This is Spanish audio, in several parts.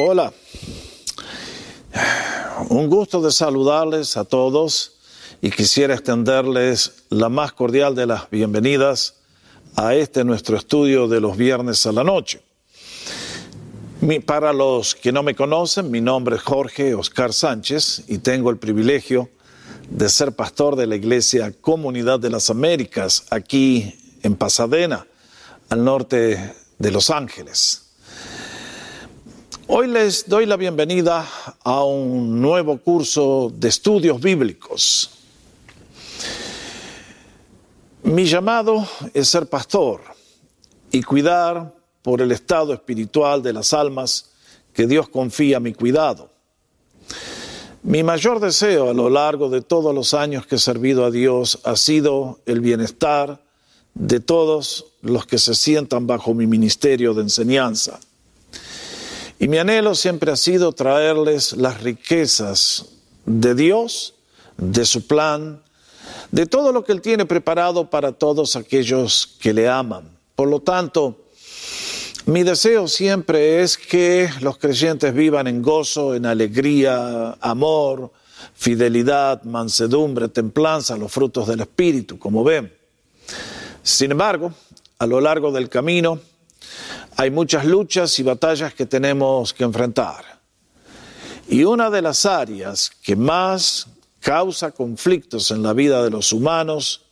Hola, un gusto de saludarles a todos y quisiera extenderles la más cordial de las bienvenidas a este nuestro estudio de los viernes a la noche. Para los que no me conocen, mi nombre es Jorge Oscar Sánchez y tengo el privilegio de ser pastor de la Iglesia Comunidad de las Américas aquí en Pasadena, al norte de Los Ángeles. Hoy les doy la bienvenida a un nuevo curso de estudios bíblicos. Mi llamado es ser pastor y cuidar por el estado espiritual de las almas que Dios confía a mi cuidado. Mi mayor deseo a lo largo de todos los años que he servido a Dios ha sido el bienestar de todos los que se sientan bajo mi ministerio de enseñanza. Y mi anhelo siempre ha sido traerles las riquezas de Dios, de su plan, de todo lo que Él tiene preparado para todos aquellos que le aman. Por lo tanto, mi deseo siempre es que los creyentes vivan en gozo, en alegría, amor, fidelidad, mansedumbre, templanza, los frutos del Espíritu, como ven. Sin embargo, a lo largo del camino hay muchas luchas y batallas que tenemos que enfrentar. Y una de las áreas que más causa conflictos en la vida de los humanos,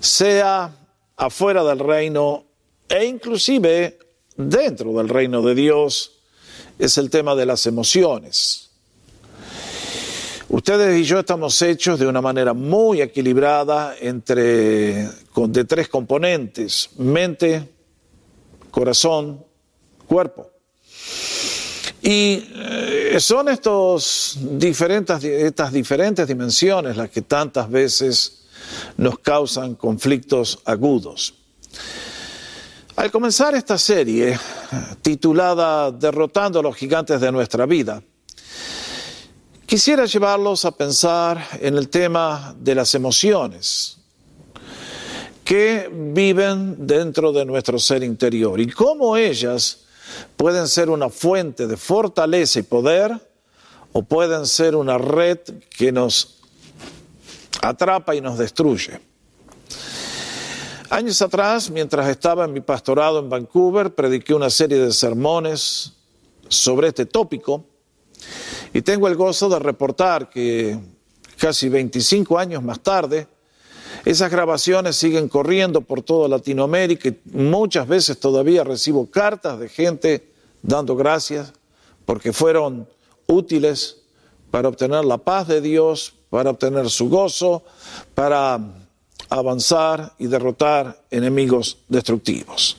sea afuera del reino e inclusive dentro del reino de Dios, es el tema de las emociones. Ustedes y yo estamos hechos de una manera muy equilibrada entre de tres componentes: mente, corazón, cuerpo. Y eh, son estas diferentes dimensiones las que tantas veces nos causan conflictos agudos. Al comenzar esta serie titulada Derrotando a los gigantes de nuestra vida, quisiera llevarlos a pensar en el tema de las emociones que viven dentro de nuestro ser interior y cómo ellas pueden ser una fuente de fortaleza y poder o pueden ser una red que nos atrapa y nos destruye. Años atrás, mientras estaba en mi pastorado en Vancouver, prediqué una serie de sermones sobre este tópico y tengo el gozo de reportar que casi 25 años más tarde, esas grabaciones siguen corriendo por toda Latinoamérica y muchas veces todavía recibo cartas de gente dando gracias porque fueron útiles para obtener la paz de Dios, para obtener su gozo, para avanzar y derrotar enemigos destructivos.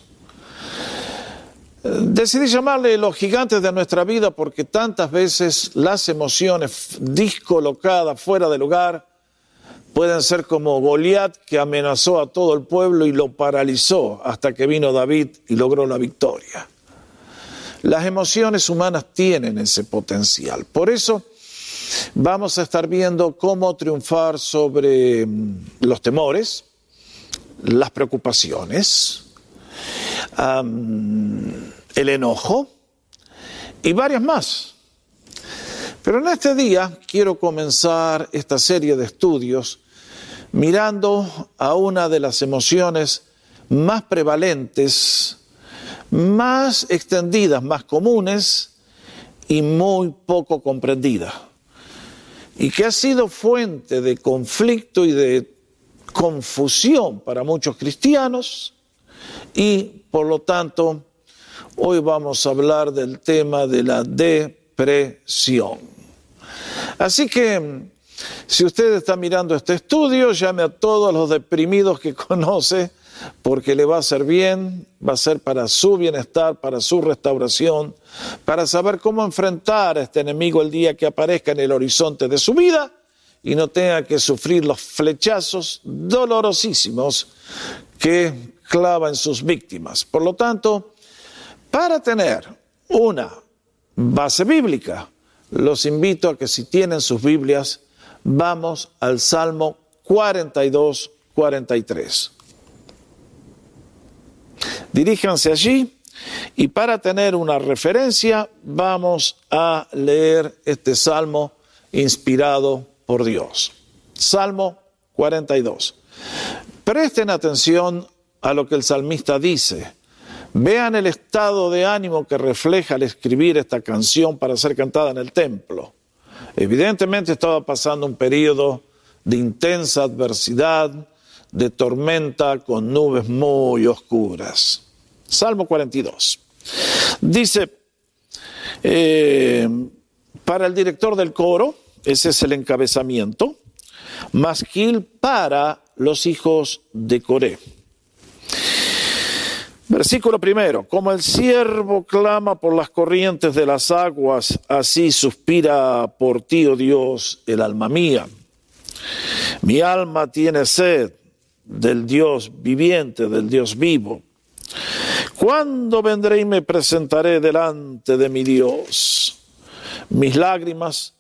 Decidí llamarle los gigantes de nuestra vida porque tantas veces las emociones discolocadas fuera de lugar pueden ser como Goliat que amenazó a todo el pueblo y lo paralizó hasta que vino David y logró la victoria. Las emociones humanas tienen ese potencial. Por eso vamos a estar viendo cómo triunfar sobre mm, los temores, las preocupaciones, el enojo y varias más. Pero en este día quiero comenzar esta serie de estudios mirando a una de las emociones más prevalentes, más extendidas, más comunes y muy poco comprendida. Y que ha sido fuente de conflicto y de confusión para muchos cristianos y por lo tanto hoy vamos a hablar del tema de la depresión. Así que si usted está mirando este estudio, llame a todos los deprimidos que conoce porque le va a hacer bien, va a ser para su bienestar, para su restauración, para saber cómo enfrentar a este enemigo el día que aparezca en el horizonte de su vida y no tenga que sufrir los flechazos dolorosísimos que clava en sus víctimas. Por lo tanto, para tener una base bíblica, los invito a que si tienen sus Biblias, vamos al Salmo 42, 43. Diríjanse allí Y para tener una referencia, vamos a leer este salmo inspirado por Dios. Salmo 42. Presten atención a lo que el salmista dice. Vean el estado de ánimo que refleja al escribir esta canción para ser cantada en el templo. Evidentemente estaba pasando un periodo de intensa adversidad, de tormenta con nubes muy oscuras. Salmo 42. Dice, eh, para el director del coro, ese es el encabezamiento, masquil para los hijos de Coré. Versículo primero, como el siervo clama por las corrientes de las aguas, así suspira por ti, oh Dios, el alma mía. Mi alma tiene sed del Dios viviente, del Dios vivo. ¿Cuándo vendré y me presentaré delante de mi Dios? Mis lágrimas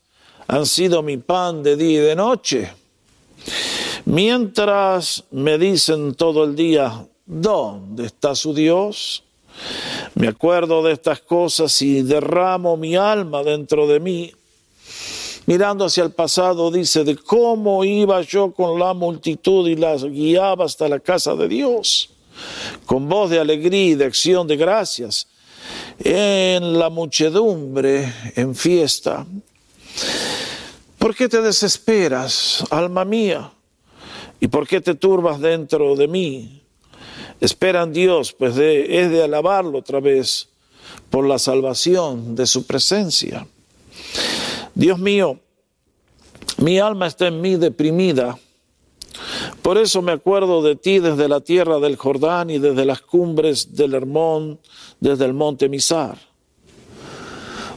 han sido mi pan de día y de noche. Mientras me dicen todo el día, ¿dónde está su Dios? Me acuerdo de estas cosas y derramo mi alma dentro de mí. Mirando hacia el pasado, dice de cómo iba yo con la multitud y las guiaba hasta la casa de Dios con voz de alegría y de acción de gracias, en la muchedumbre, en fiesta. ¿Por qué te desesperas, alma mía? ¿Y por qué te turbas dentro de mí? Espera en Dios, pues es de alabarlo otra vez por la salvación de su presencia. Dios mío, mi alma está en mí deprimida por eso me acuerdo de ti desde la tierra del Jordán y desde las cumbres del Hermón, desde el monte Misar.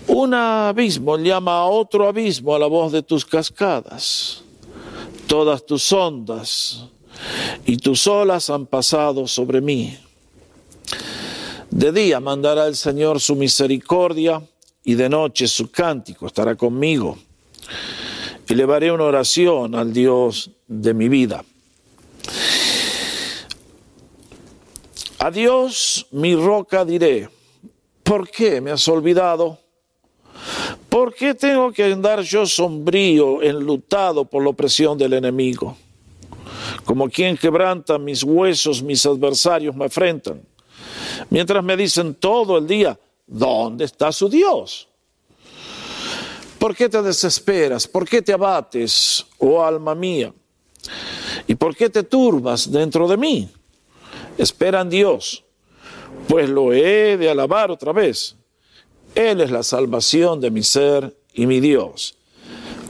Un abismo llama a otro abismo a la voz de tus cascadas. Todas tus ondas y tus olas han pasado sobre mí. De día mandará el Señor su misericordia y de noche su cántico estará conmigo. Elevaré una oración al Dios de mi vida. Adiós, mi roca diré, ¿por qué me has olvidado? ¿Por qué tengo que andar yo sombrío, enlutado por la opresión del enemigo? Como quien quebranta mis huesos, mis adversarios me afrentan. Mientras me dicen todo el día, ¿dónde está su Dios? ¿Por qué te desesperas? ¿Por qué te abates, oh alma mía? ¿Y por qué te turbas dentro de mí? Espera en Dios, pues lo he de alabar otra vez. Él es la salvación de mi ser y mi Dios.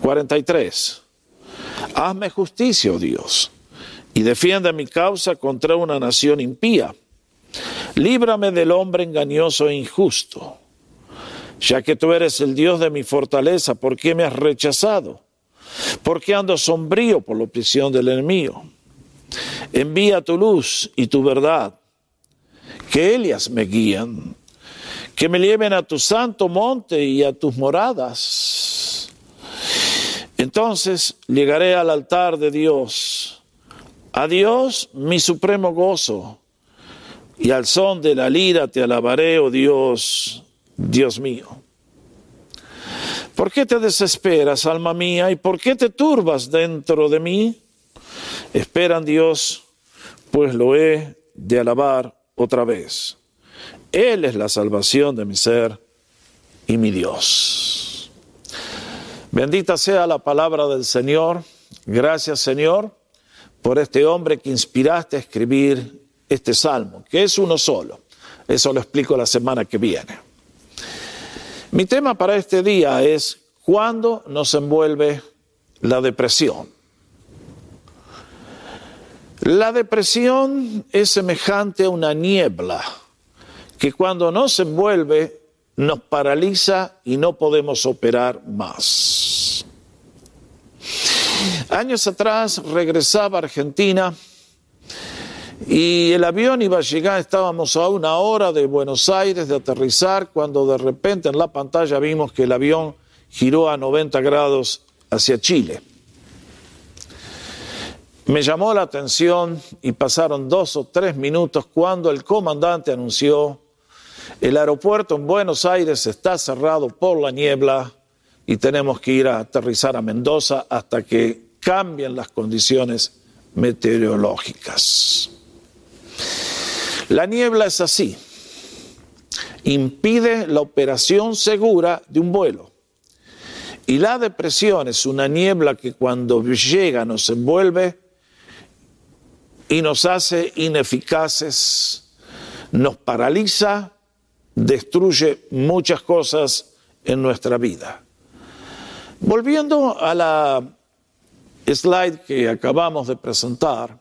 43. Hazme justicia, oh Dios, y defiende mi causa contra una nación impía. Líbrame del hombre engañoso e injusto. Ya que tú eres el Dios de mi fortaleza, ¿por qué me has rechazado? ¿Por qué ando sombrío por la opresión del enemigo? Envía tu luz y tu verdad, que ellas me guían, que me lleven a tu santo monte y a tus moradas. Entonces llegaré al altar de Dios, a Dios mi supremo gozo, y al son de la lira te alabaré, oh Dios, Dios mío. ¿Por qué te desesperas, alma mía, y por qué te turbas dentro de mí? Esperan Dios, pues lo he de alabar otra vez. Él es la salvación de mi ser y mi Dios. Bendita sea la palabra del Señor. Gracias Señor por este hombre que inspiraste a escribir este salmo, que es uno solo. Eso lo explico la semana que viene. Mi tema para este día es cuándo nos envuelve la depresión. La depresión es semejante a una niebla que cuando nos envuelve nos paraliza y no podemos operar más. Años atrás regresaba a Argentina y el avión iba a llegar, estábamos a una hora de Buenos Aires de aterrizar, cuando de repente en la pantalla vimos que el avión giró a 90 grados hacia Chile. Me llamó la atención y pasaron dos o tres minutos cuando el comandante anunció el aeropuerto en Buenos Aires está cerrado por la niebla y tenemos que ir a aterrizar a Mendoza hasta que cambien las condiciones meteorológicas. La niebla es así, impide la operación segura de un vuelo. Y la depresión es una niebla que cuando llega nos envuelve y nos hace ineficaces, nos paraliza, destruye muchas cosas en nuestra vida. Volviendo a la slide que acabamos de presentar,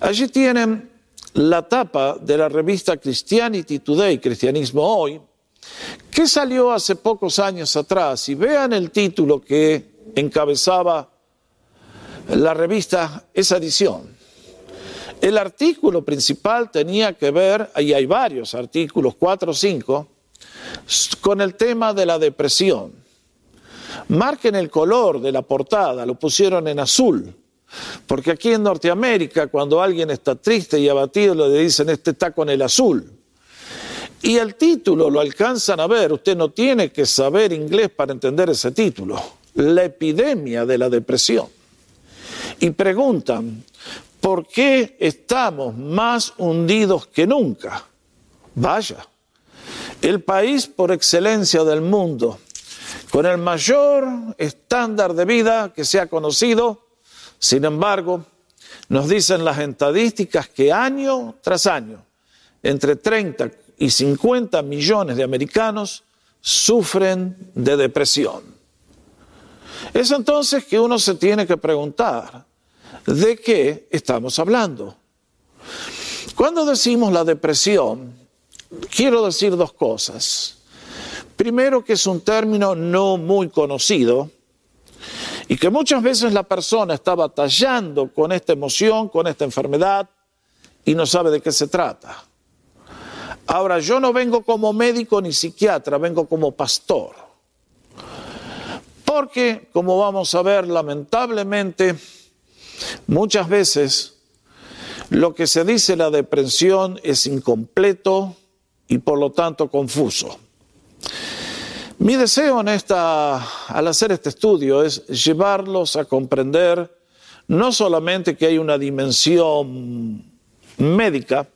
allí tienen la tapa de la revista Christianity Today, Cristianismo Hoy, que salió hace pocos años atrás. Y vean el título que encabezaba la revista, esa edición. El artículo principal tenía que ver, y hay varios artículos, cuatro o cinco, con el tema de la depresión. Marquen el color de la portada, lo pusieron en azul porque aquí en Norteamérica, cuando alguien está triste y abatido, le dicen, este está con el azul. Y el título lo alcanzan a ver, usted no tiene que saber inglés para entender ese título, la epidemia de la depresión. Y preguntan, ¿por qué estamos más hundidos que nunca? Vaya, el país por excelencia del mundo, con el mayor estándar de vida que se ha conocido, sin embargo, nos dicen las estadísticas que año tras año, entre 30 y 50 millones de americanos sufren de depresión. Es entonces que uno se tiene que preguntar, ¿de qué estamos hablando? Cuando decimos la depresión, quiero decir dos cosas. Primero que es un término no muy conocido, y que muchas veces la persona está batallando con esta emoción, con esta enfermedad, y no sabe de qué se trata. Ahora, yo no vengo como médico ni psiquiatra, vengo como pastor. Porque, como vamos a ver, lamentablemente, muchas veces lo que se dice la depresión es incompleto y por lo tanto confuso. Mi deseo al hacer este estudio es llevarlos a comprender no solamente que hay una dimensión médica,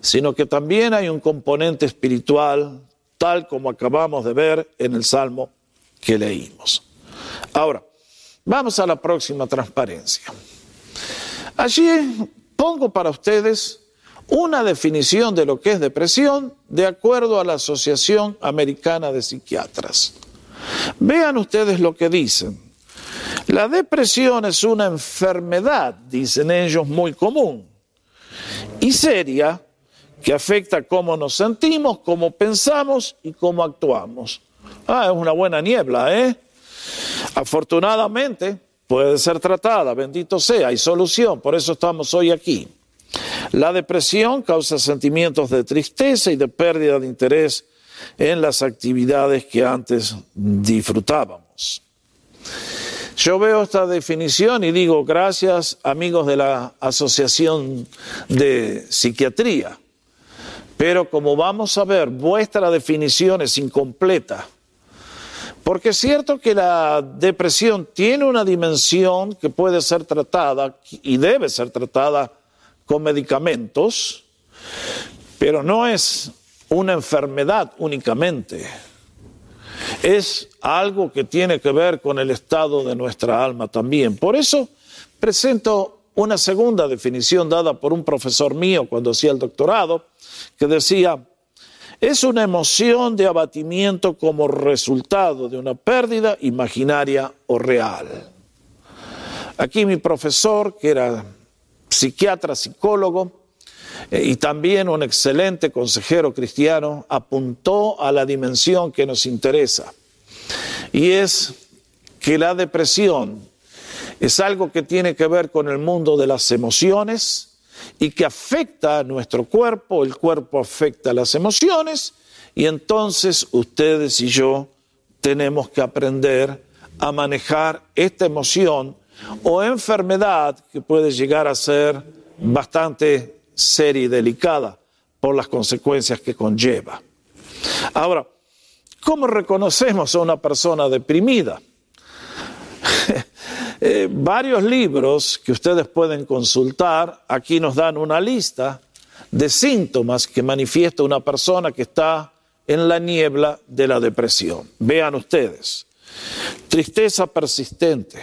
sino que también hay un componente espiritual, tal como acabamos de ver en el Salmo que leímos. Ahora, vamos a la próxima transparencia. Allí pongo para ustedes una definición de lo que es depresión de acuerdo a la Asociación Americana de Psiquiatras. Vean ustedes lo que dicen. La depresión es una enfermedad, dicen ellos, muy común y seria que afecta cómo nos sentimos, cómo pensamos y cómo actuamos. Ah, es una buena niebla, ¿eh? Afortunadamente puede ser tratada, bendito sea, hay solución, por eso estamos hoy aquí. La depresión causa sentimientos de tristeza y de pérdida de interés en las actividades que antes disfrutábamos. Yo veo esta definición y digo, gracias amigos de la Asociación de Psiquiatría, pero como vamos a ver, vuestra definición es incompleta. Porque es cierto que la depresión tiene una dimensión que puede ser tratada y debe ser tratada con medicamentos, pero no es una enfermedad únicamente. Es algo que tiene que ver con el estado de nuestra alma también. Por eso presento una segunda definición dada por un profesor mío cuando hacía el doctorado, que decía, es una emoción de abatimiento como resultado de una pérdida imaginaria o real. Aquí mi profesor, que era psiquiatra, psicólogo eh, y también un excelente consejero cristiano, apuntó a la dimensión que nos interesa. Y es que la depresión es algo que tiene que ver con el mundo de las emociones y que afecta a nuestro cuerpo, el cuerpo afecta a las emociones y entonces ustedes y yo tenemos que aprender a manejar esta emoción o enfermedad que puede llegar a ser bastante seria y delicada por las consecuencias que conlleva. Ahora, ¿cómo reconocemos a una persona deprimida? Eh, varios libros que ustedes pueden consultar aquí nos dan una lista de síntomas que manifiesta una persona que está en la niebla de la depresión. Vean ustedes, tristeza persistente,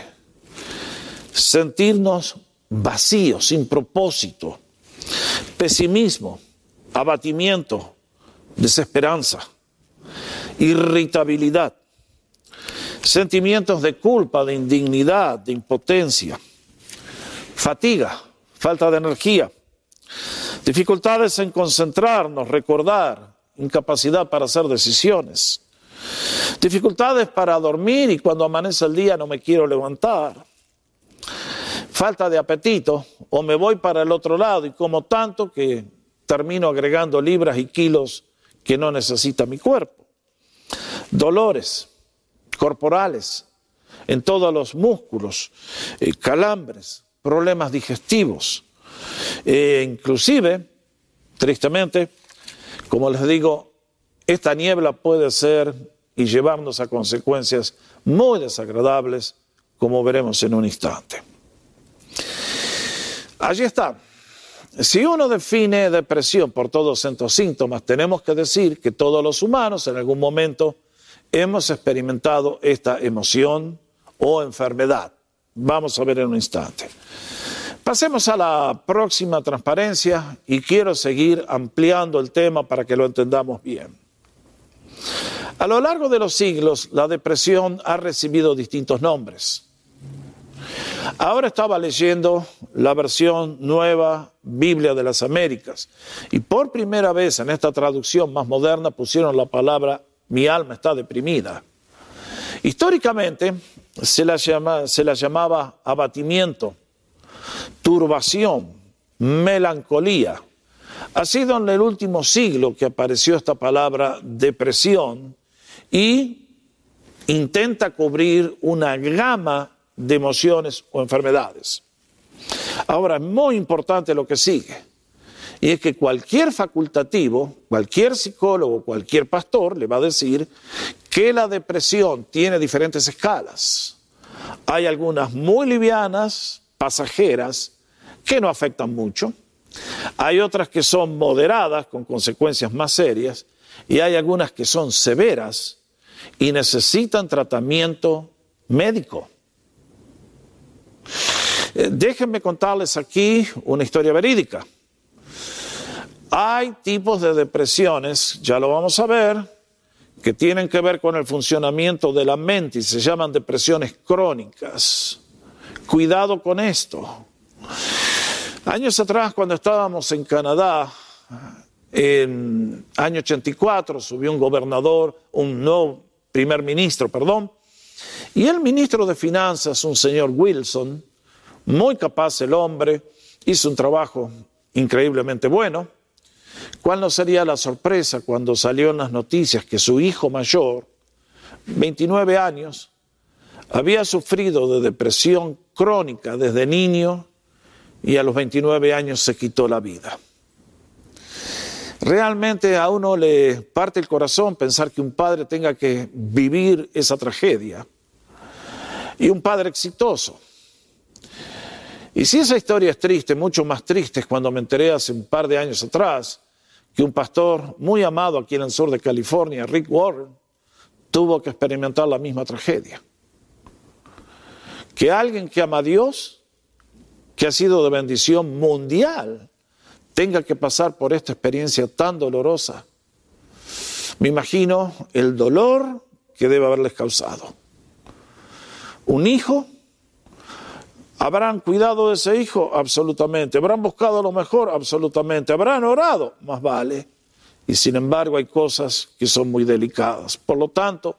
sentirnos vacíos, sin propósito, pesimismo, abatimiento, desesperanza, irritabilidad, sentimientos de culpa, de indignidad, de impotencia, fatiga, falta de energía, dificultades en concentrarnos, recordar, incapacidad para hacer decisiones, dificultades para dormir y cuando amanece el día no me quiero levantar, falta de apetito o me voy para el otro lado y como tanto que termino agregando libras y kilos que no necesita mi cuerpo, dolores corporales en todos los músculos, eh, calambres, problemas digestivos, e inclusive, tristemente, como les digo, esta niebla puede ser y llevarnos a consecuencias muy desagradables, como veremos en un instante. Allí está. Si uno define depresión por todos estos síntomas, tenemos que decir que todos los humanos en algún momento hemos experimentado esta emoción o enfermedad. Vamos a ver en un instante. Pasemos a la próxima transparencia y quiero seguir ampliando el tema para que lo entendamos bien. A lo largo de los siglos, la depresión ha recibido distintos nombres. Ahora estaba leyendo la versión nueva Biblia de las Américas y por primera vez en esta traducción más moderna pusieron la palabra mi alma está deprimida. Históricamente se la, llamaba abatimiento turbación, melancolía. Ha sido en el último siglo que apareció esta palabra depresión y intenta cubrir una gama de emociones o enfermedades. Ahora, es muy importante lo que sigue, y es que cualquier facultativo, cualquier psicólogo, cualquier pastor le va a decir que la depresión tiene diferentes escalas. Hay algunas muy livianas, pasajeras que no afectan mucho. Hay otras que son moderadas con consecuencias más serias y hay algunas que son severas y necesitan tratamiento médico. Eh, déjenme contarles aquí una historia verídica. Hay tipos de depresiones, ya lo vamos a ver, que tienen que ver con el funcionamiento de la mente y se llaman depresiones crónicas. Cuidado con esto. Años atrás, cuando estábamos en Canadá, en año 84, subió un gobernador, un nuevo primer ministro, perdón, y el ministro de Finanzas, un señor Wilson, muy capaz el hombre, hizo un trabajo increíblemente bueno. ¿Cuál no sería la sorpresa cuando salió en las noticias que su hijo mayor, 29 años, había sufrido de depresión crónica desde niño y a los 29 años se quitó la vida. Realmente a uno le parte el corazón pensar que un padre tenga que vivir esa tragedia. Y un padre exitoso. Y si esa historia es triste, mucho más triste es cuando me enteré hace un par de años atrás que un pastor muy amado aquí en el sur de California, Rick Warren, tuvo que experimentar la misma tragedia que alguien que ama a Dios, que ha sido de bendición mundial, tenga que pasar por esta experiencia tan dolorosa. Me imagino el dolor que debe haberles causado. Un hijo, ¿habrán cuidado de ese hijo? Absolutamente. ¿Habrán buscado lo mejor? Absolutamente. ¿Habrán orado? Más vale. Y sin embargo hay cosas que son muy delicadas. Por lo tanto,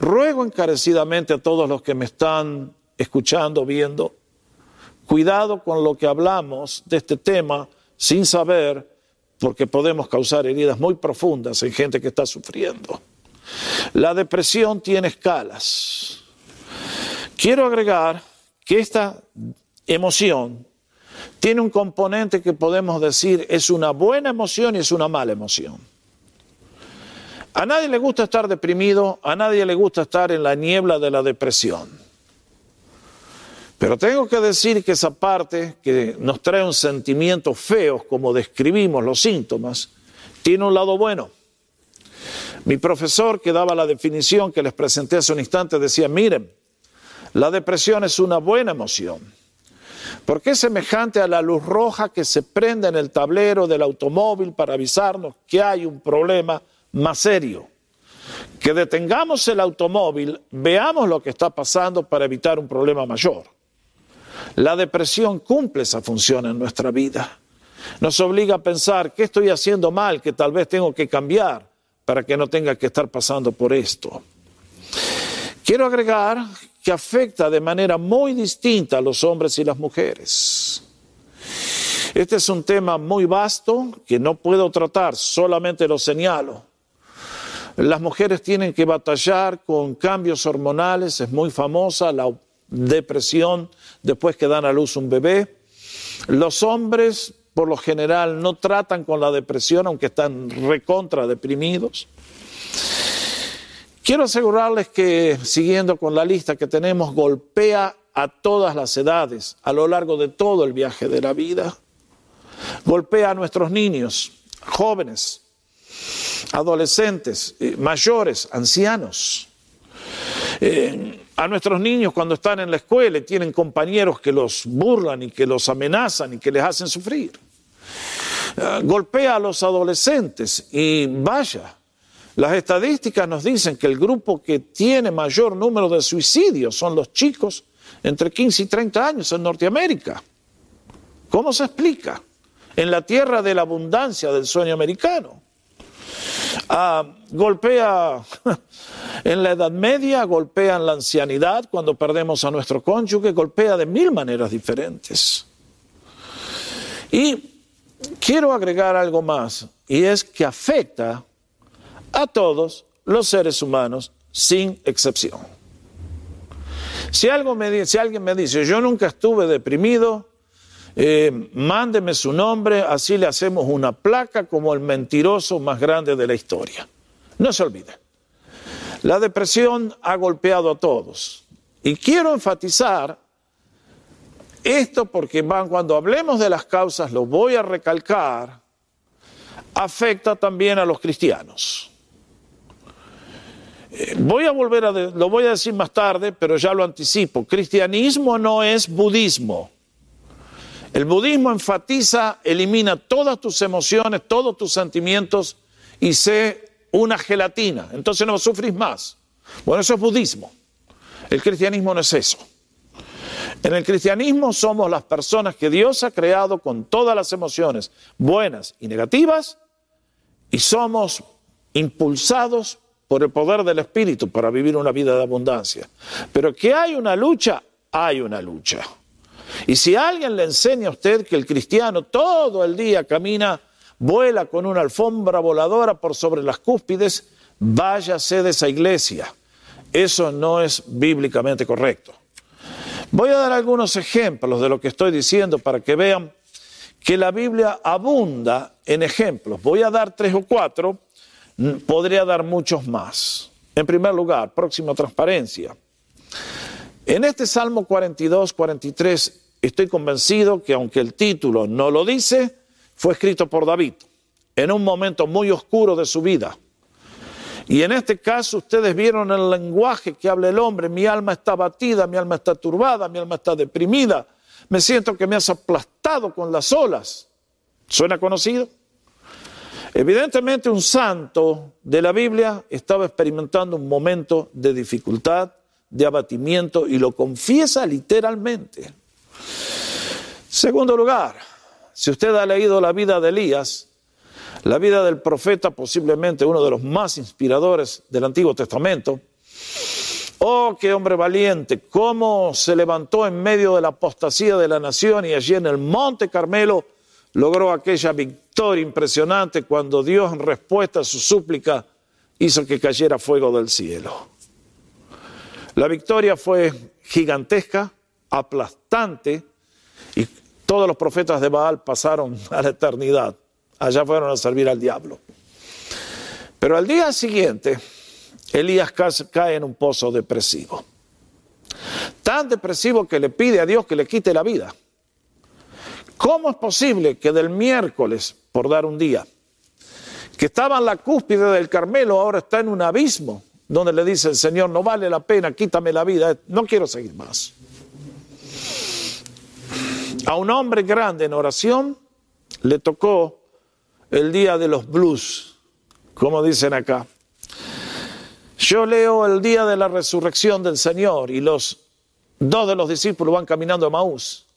ruego encarecidamente a todos los que me están escuchando, viendo. Cuidado con lo que hablamos de este tema sin saber, porque podemos causar heridas muy profundas en gente que está sufriendo. La depresión tiene escalas. Quiero agregar que esta emoción tiene un componente que podemos decir es una buena emoción y es una mala emoción. A nadie le gusta estar deprimido, a nadie le gusta estar en la niebla de la depresión. Pero tengo que decir que esa parte que nos trae un sentimiento feo, como describimos los síntomas, tiene un lado bueno. Mi profesor que daba la definición que les presenté hace un instante decía, miren, la depresión es una buena emoción, porque es semejante a la luz roja que se prende en el tablero del automóvil para avisarnos que hay un problema más serio. Que detengamos el automóvil, veamos lo que está pasando para evitar un problema mayor. La depresión cumple esa función en nuestra vida. Nos obliga a pensar qué estoy haciendo mal, que tal vez tengo que cambiar para que no tenga que estar pasando por esto. Quiero agregar que afecta de manera muy distinta a los hombres y las mujeres. Este es un tema muy vasto que no puedo tratar, solamente lo señalo. Las mujeres tienen que batallar con cambios hormonales, es muy famosa la depresión después que dan a luz un bebé. Los hombres por lo general no tratan con la depresión, aunque están recontra deprimidos. Quiero asegurarles que, siguiendo con la lista que tenemos, golpea a todas las edades a lo largo de todo el viaje de la vida. Golpea a nuestros niños, jóvenes, adolescentes, eh, mayores, ancianos. Eh, a nuestros niños cuando están en la escuela y tienen compañeros que los burlan y que los amenazan y que les hacen sufrir. Eh, golpea a los adolescentes y vaya, las estadísticas nos dicen que el grupo que tiene mayor número de suicidios son los chicos entre 15 y 30 años en Norteamérica. ¿Cómo se explica? En la tierra de la abundancia del sueño americano. Ah, golpea en la Edad Media, golpea en la ancianidad, cuando perdemos a nuestro cónyuge, golpea de mil maneras diferentes. Y quiero agregar algo más, y es que afecta a todos los seres humanos sin excepción. Si, algo me, si alguien me dice, yo nunca estuve deprimido, eh, mándeme su nombre, así le hacemos una placa como el mentiroso más grande de la historia. No se olvide. La depresión ha golpeado a todos. Y quiero enfatizar esto porque cuando hablemos de las causas, lo voy a recalcar, afecta también a los cristianos. Voy a volver a, lo voy a decir más tarde, pero ya lo anticipo. Cristianismo no es budismo. El budismo enfatiza, elimina todas tus emociones, todos tus sentimientos y sé una gelatina. Entonces no sufrís más. Bueno, eso es budismo. El cristianismo no es eso. En el cristianismo somos las personas que Dios ha creado con todas las emociones, buenas y negativas, y somos impulsados por el poder del Espíritu para vivir una vida de abundancia. Pero que hay una lucha, hay una lucha. Y si alguien le enseña a usted que el cristiano todo el día camina, vuela con una alfombra voladora por sobre las cúspides, váyase de esa iglesia. Eso no es bíblicamente correcto. Voy a dar algunos ejemplos de lo que estoy diciendo para que vean que la Biblia abunda en ejemplos. Voy a dar tres o cuatro, podría dar muchos más. En primer lugar, próxima transparencia. En este Salmo 42, 43, estoy convencido que aunque el título no lo dice, fue escrito por David en un momento muy oscuro de su vida. Y en este caso ustedes vieron el lenguaje que habla el hombre, mi alma está batida, mi alma está turbada, mi alma está deprimida, me siento que me has aplastado con las olas. ¿Suena conocido? Evidentemente un santo de la Biblia estaba experimentando un momento de dificultad, de abatimiento y lo confiesa literalmente. Segundo lugar, si usted ha leído la vida de Elías, la vida del profeta, posiblemente uno de los más inspiradores del Antiguo Testamento, Oh, qué hombre valiente, cómo se levantó en medio de la apostasía de la nación y allí en el Monte Carmelo logró aquella victoria impresionante cuando Dios en respuesta a su súplica hizo que cayera fuego del cielo. La victoria fue gigantesca, aplastante y todos los profetas de Baal pasaron a la eternidad. Allá fueron a servir al diablo. Pero al día siguiente, Elías cae en un pozo depresivo. Tan depresivo que le pide a Dios que le quite la vida. ¿Cómo es posible que del miércoles, por dar un día, que estaba en la cúspide del Carmelo, ahora está en un abismo, donde le dice el Señor, no vale la pena, quítame la vida, no quiero seguir más. A un hombre grande en oración le tocó el día de los blues, como dicen acá. Yo leo el día de la resurrección del Señor y los dos de los discípulos van caminando a Maús.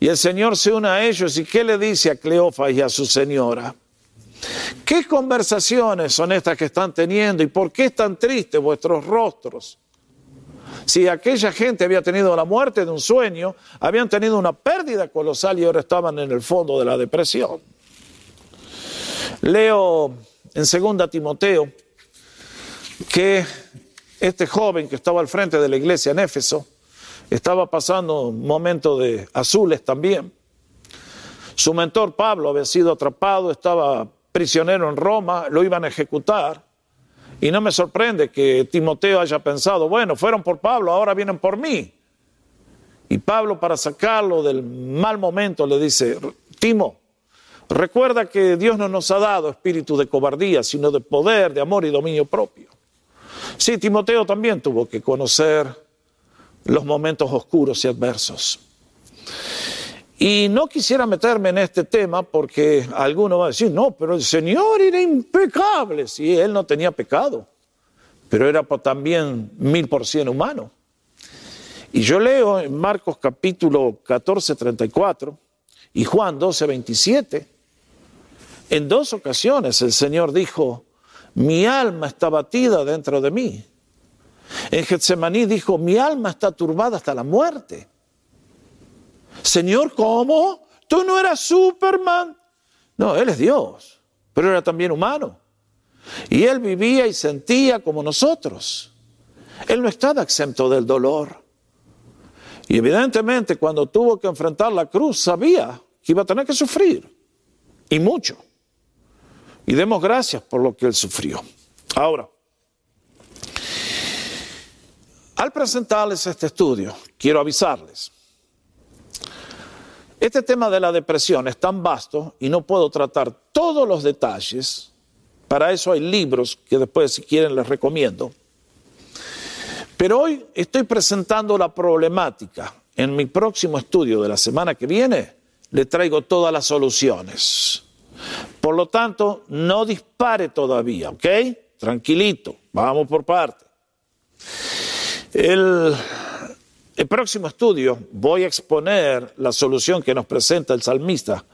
Y el Señor se une a ellos y ¿qué le dice a Cleofas y a su señora? ¿Qué conversaciones son estas que están teniendo y por qué están tristes vuestros rostros? Si aquella gente había tenido la muerte de un sueño, habían tenido una pérdida colosal y ahora estaban en el fondo de la depresión. Leo en 2 Timoteo que este joven que estaba al frente de la iglesia en Éfeso estaba pasando un momento de azules también. Su mentor Pablo había sido atrapado, estaba prisionero en Roma, lo iban a ejecutar. Y no me sorprende que Timoteo haya pensado, bueno, fueron por Pablo, ahora vienen por mí. Y Pablo para sacarlo del mal momento le dice, Timo, recuerda que Dios no nos ha dado espíritu de cobardía, sino de poder, de amor y dominio propio. Sí, Timoteo también tuvo que conocer los momentos oscuros y adversos. Y no quisiera meterme en este tema porque alguno va a decir, no, pero el Señor era impecable. Sí, él no tenía pecado, pero era también mil por cien humano. Y yo leo en Marcos capítulo 14, 34 y Juan 12, 27. En dos ocasiones el Señor dijo, mi alma está batida dentro de mí. En Getsemaní dijo, mi alma está turbada hasta la muerte. Señor, ¿cómo? Tú no eras Superman. No, Él es Dios, pero era también humano. Y Él vivía y sentía como nosotros. Él no estaba exento del dolor. Y evidentemente cuando tuvo que enfrentar la cruz sabía que iba a tener que sufrir. Y mucho. Y demos gracias por lo que Él sufrió. Ahora, al presentarles este estudio, quiero avisarles este tema de la depresión es tan vasto y no puedo tratar todos los detalles. Para eso hay libros que después, si quieren, les recomiendo. Pero hoy estoy presentando la problemática. En mi próximo estudio de la semana que viene, le traigo todas las soluciones. Por lo tanto, no dispare todavía, ¿ok? Tranquilito, vamos por parte. El próximo estudio voy a exponer la solución que nos presenta el salmista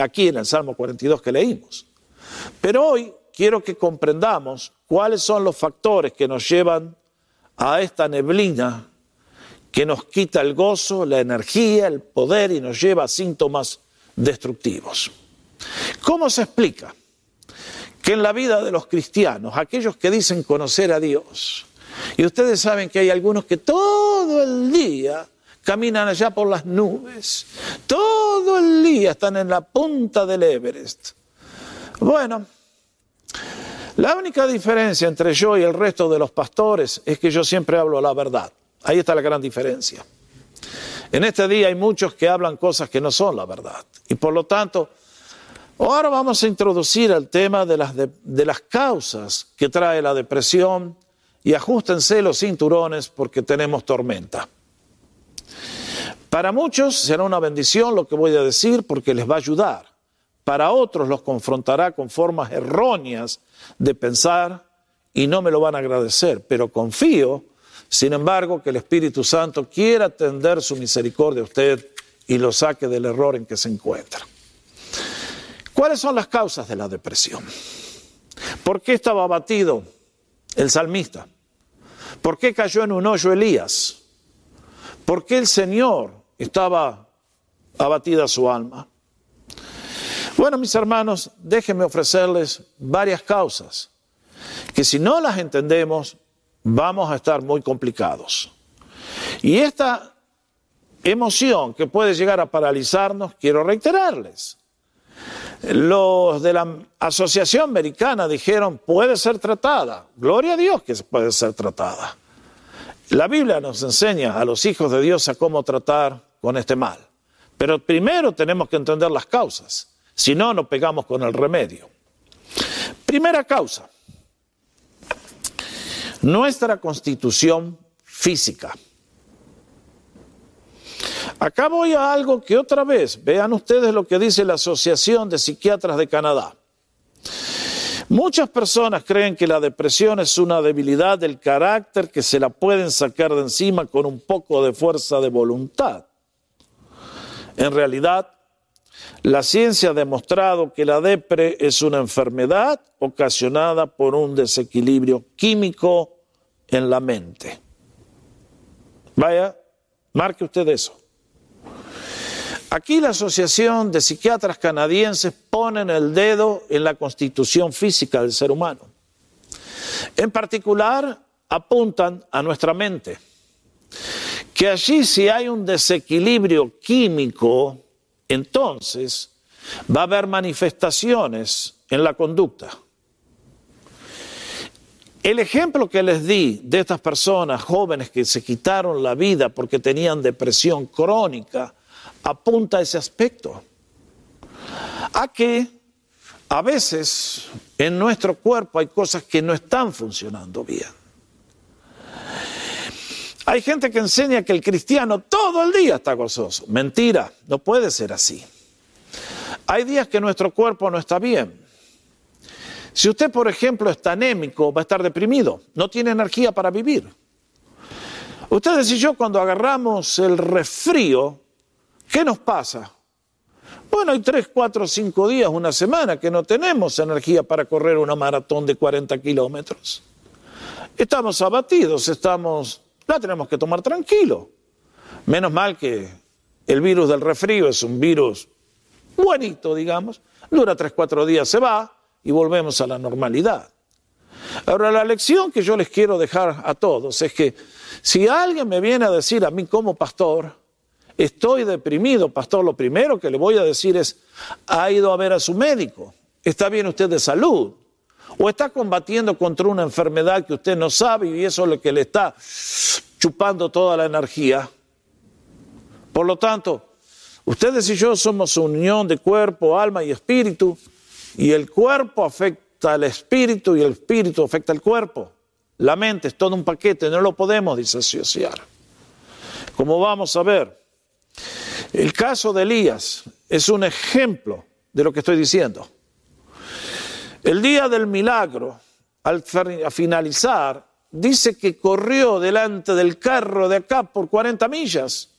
aquí en el Salmo 42 que leímos. Pero hoy quiero que comprendamos cuáles son los factores que nos llevan a esta neblina que nos quita el gozo, la energía, el poder y nos lleva a síntomas destructivos. ¿Cómo se explica que en la vida de los cristianos, aquellos que dicen conocer a Dios, y ustedes saben que hay algunos que todo el día caminan allá por las nubes, todo el día están en la punta del Everest. Bueno, la única diferencia entre yo y el resto de los pastores es que yo siempre hablo la verdad. Ahí está la gran diferencia. En este día hay muchos que hablan cosas que no son la verdad. Y por lo tanto, ahora vamos a introducir el tema de las, de, las causas que trae la depresión, y ajustense los cinturones porque tenemos tormenta. Para muchos será una bendición lo que voy a decir porque les va a ayudar. Para otros los confrontará con formas erróneas de pensar y no me lo van a agradecer, pero confío, sin embargo, que el Espíritu Santo quiera tender su misericordia a usted y lo saque del error en que se encuentra. ¿Cuáles son las causas de la depresión? ¿Por qué estaba abatido el salmista? ¿Por qué cayó en un hoyo Elías? ¿Por qué el Señor estaba abatida su alma? Bueno, mis hermanos, déjenme ofrecerles varias causas que si no las entendemos vamos a estar muy complicados. Y esta emoción que puede llegar a paralizarnos, quiero reiterarles. Los de la Asociación Americana dijeron, puede ser tratada. Gloria a Dios que puede ser tratada. La Biblia nos enseña a los hijos de Dios a cómo tratar con este mal. Pero primero tenemos que entender las causas, si no, nos pegamos con el remedio. Primera causa, nuestra constitución física. Acá voy a algo que otra vez, vean ustedes lo que dice la Asociación de Psiquiatras de Canadá. Muchas personas creen que la depresión es una debilidad del carácter que se la pueden sacar de encima con un poco de fuerza de voluntad. En realidad, la ciencia ha demostrado que la depre es una enfermedad ocasionada por un desequilibrio químico en la mente. Vaya, marque usted eso. Aquí la Asociación de Psiquiatras Canadienses ponen el dedo en la constitución física del ser humano. En particular, apuntan a nuestra mente, que allí si hay un desequilibrio químico, entonces va a haber manifestaciones en la conducta. El ejemplo que les di de estas personas jóvenes que se quitaron la vida porque tenían depresión crónica, apunta a ese aspecto. A que a veces en nuestro cuerpo hay cosas que no están funcionando bien. Hay gente que enseña que el cristiano todo el día está gozoso. Mentira, no puede ser así. Hay días que nuestro cuerpo no está bien. Si usted, por ejemplo, está anémico, va a estar deprimido, no tiene energía para vivir. Ustedes y yo cuando agarramos el resfrío, ¿Qué nos pasa? Bueno, hay tres, cuatro, cinco días, una semana que no tenemos energía para correr una maratón de 40 kilómetros. Estamos abatidos, estamos, la tenemos que tomar tranquilo. Menos mal que el virus del resfrío es un virus buenito, digamos, dura tres, cuatro días, se va y volvemos a la normalidad. Ahora, la lección que yo les quiero dejar a todos es que si alguien me viene a decir a mí como pastor, estoy deprimido, pastor, lo primero que le voy a decir es, ha ido a ver a su médico, está bien usted de salud, o está combatiendo contra una enfermedad que usted no sabe y eso es lo que le está chupando toda la energía. Por lo tanto, ustedes y yo somos unión de cuerpo, alma y espíritu, y el cuerpo afecta al espíritu y el espíritu afecta al cuerpo. La mente es todo un paquete, no lo podemos disociar. Como vamos a ver, el caso de Elías es un ejemplo de lo que estoy diciendo. El día del milagro, al finalizar, dice que corrió delante del carro de acá por 40 millas.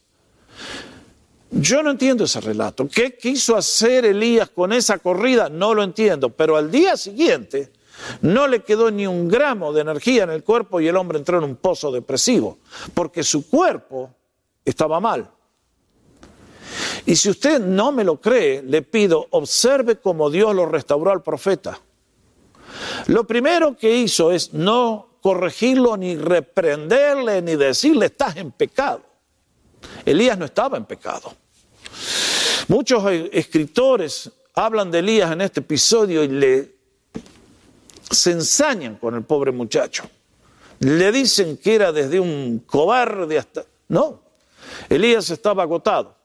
Yo no entiendo ese relato. ¿Qué quiso hacer Elías con esa corrida? No lo entiendo. Pero al día siguiente no le quedó ni un gramo de energía en el cuerpo y el hombre entró en un pozo depresivo, porque su cuerpo estaba mal. Y si usted no me lo cree, le pido, observe cómo Dios lo restauró al profeta. Lo primero que hizo es no corregirlo, ni reprenderle, ni decirle, estás en pecado. Elías no estaba en pecado. Muchos escritores hablan de Elías en este episodio y le se ensañan con el pobre muchacho. Le dicen que era desde un cobarde hasta... No, Elías estaba agotado.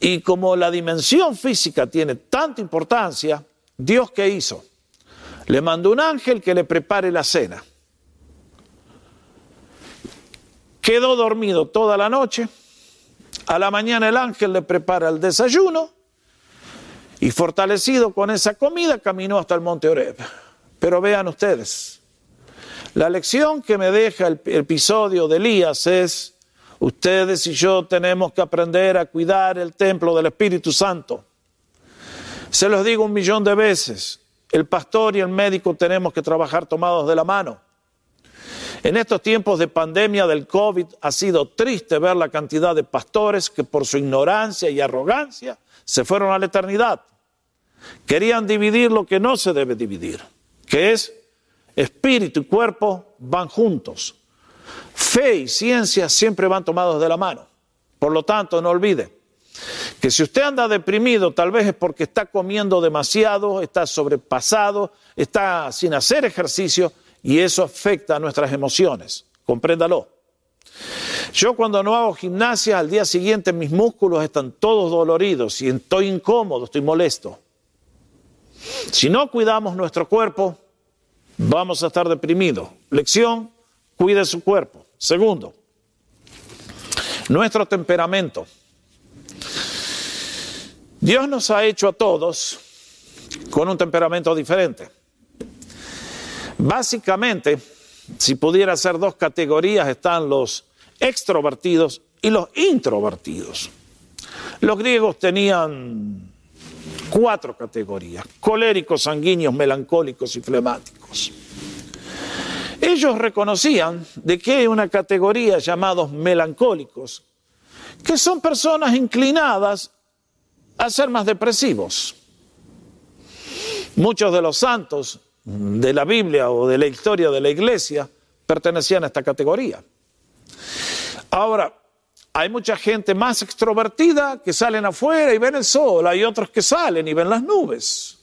Y como la dimensión física tiene tanta importancia, Dios qué hizo? Le mandó un ángel que le prepare la cena. Quedó dormido toda la noche. A la mañana el ángel le prepara el desayuno y fortalecido con esa comida caminó hasta el monte Oreb. Pero vean ustedes, la lección que me deja el episodio de Elías es Ustedes y yo tenemos que aprender a cuidar el templo del Espíritu Santo. Se los digo un millón de veces, el pastor y el médico tenemos que trabajar tomados de la mano. En estos tiempos de pandemia del COVID ha sido triste ver la cantidad de pastores que por su ignorancia y arrogancia se fueron a la eternidad. Querían dividir lo que no se debe dividir, que es espíritu y cuerpo van juntos. Fe y ciencia siempre van tomados de la mano. Por lo tanto, no olvide que si usted anda deprimido, tal vez es porque está comiendo demasiado, está sobrepasado, está sin hacer ejercicio y eso afecta a nuestras emociones. Compréndalo. Yo cuando no hago gimnasia, al día siguiente mis músculos están todos doloridos y estoy incómodo, estoy molesto. Si no cuidamos nuestro cuerpo, vamos a estar deprimidos. Lección, cuide su cuerpo. Segundo, nuestro temperamento. Dios nos ha hecho a todos con un temperamento diferente. Básicamente, si pudiera ser dos categorías, están los extrovertidos y los introvertidos. Los griegos tenían cuatro categorías, coléricos, sanguíneos, melancólicos y flemáticos. Ellos reconocían de que hay una categoría llamados melancólicos, que son personas inclinadas a ser más depresivos. Muchos de los santos de la Biblia o de la historia de la iglesia pertenecían a esta categoría. Ahora, hay mucha gente más extrovertida que salen afuera y ven el sol, hay otros que salen y ven las nubes.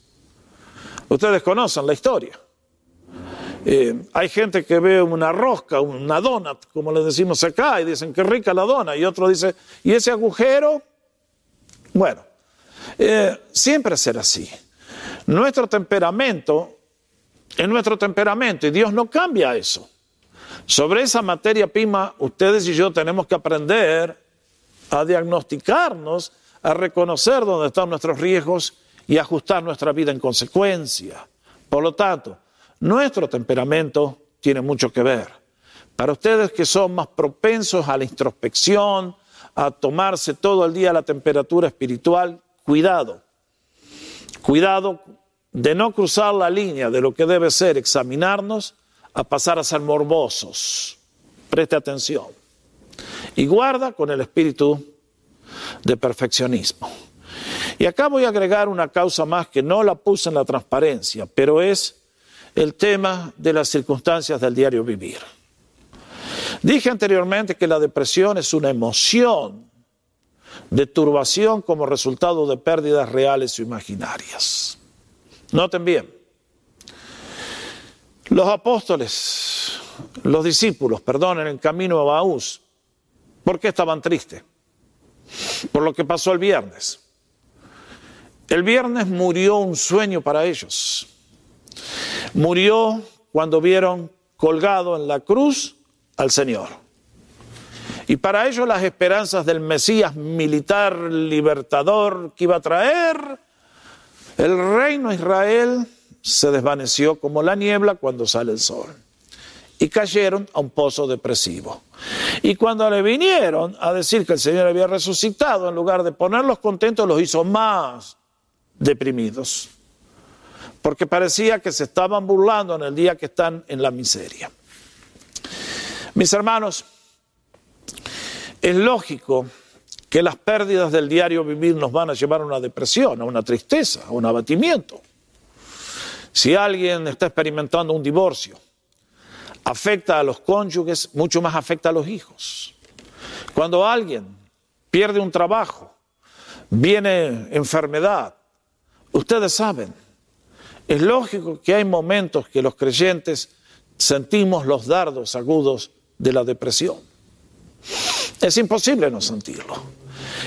Ustedes conocen la historia. Eh, hay gente que ve una rosca, una donut, como le decimos acá, y dicen, qué rica la dona, y otro dice, ¿y ese agujero? Bueno, eh, siempre será así. Nuestro temperamento es nuestro temperamento y Dios no cambia eso. Sobre esa materia prima, ustedes y yo tenemos que aprender a diagnosticarnos, a reconocer dónde están nuestros riesgos y ajustar nuestra vida en consecuencia. Por lo tanto, nuestro temperamento tiene mucho que ver. Para ustedes que son más propensos a la introspección, a tomarse todo el día la temperatura espiritual, cuidado. Cuidado de no cruzar la línea de lo que debe ser examinarnos a pasar a ser morbosos. Preste atención. Y guarda con el espíritu de perfeccionismo. Y acá voy a agregar una causa más que no la puse en la transparencia, pero es el tema de las circunstancias del diario vivir. Dije anteriormente que la depresión es una emoción de turbación como resultado de pérdidas reales o imaginarias. Noten bien, los apóstoles, los discípulos, perdón, en el camino a Baús, ¿por qué estaban tristes? Por lo que pasó el viernes. El viernes murió un sueño para ellos. Murió cuando vieron colgado en la cruz al Señor. Y para ellos las esperanzas del Mesías militar libertador que iba a traer el reino de Israel se desvaneció como la niebla cuando sale el sol. Y cayeron a un pozo depresivo. Y cuando le vinieron a decir que el Señor había resucitado, en lugar de ponerlos contentos, los hizo más deprimidos porque parecía que se estaban burlando en el día que están en la miseria. Mis hermanos, es lógico que las pérdidas del diario vivir nos van a llevar a una depresión, a una tristeza, a un abatimiento. Si alguien está experimentando un divorcio, afecta a los cónyuges, mucho más afecta a los hijos. Cuando alguien pierde un trabajo, viene enfermedad, ustedes saben, es lógico que hay momentos que los creyentes sentimos los dardos agudos de la depresión. Es imposible no sentirlo.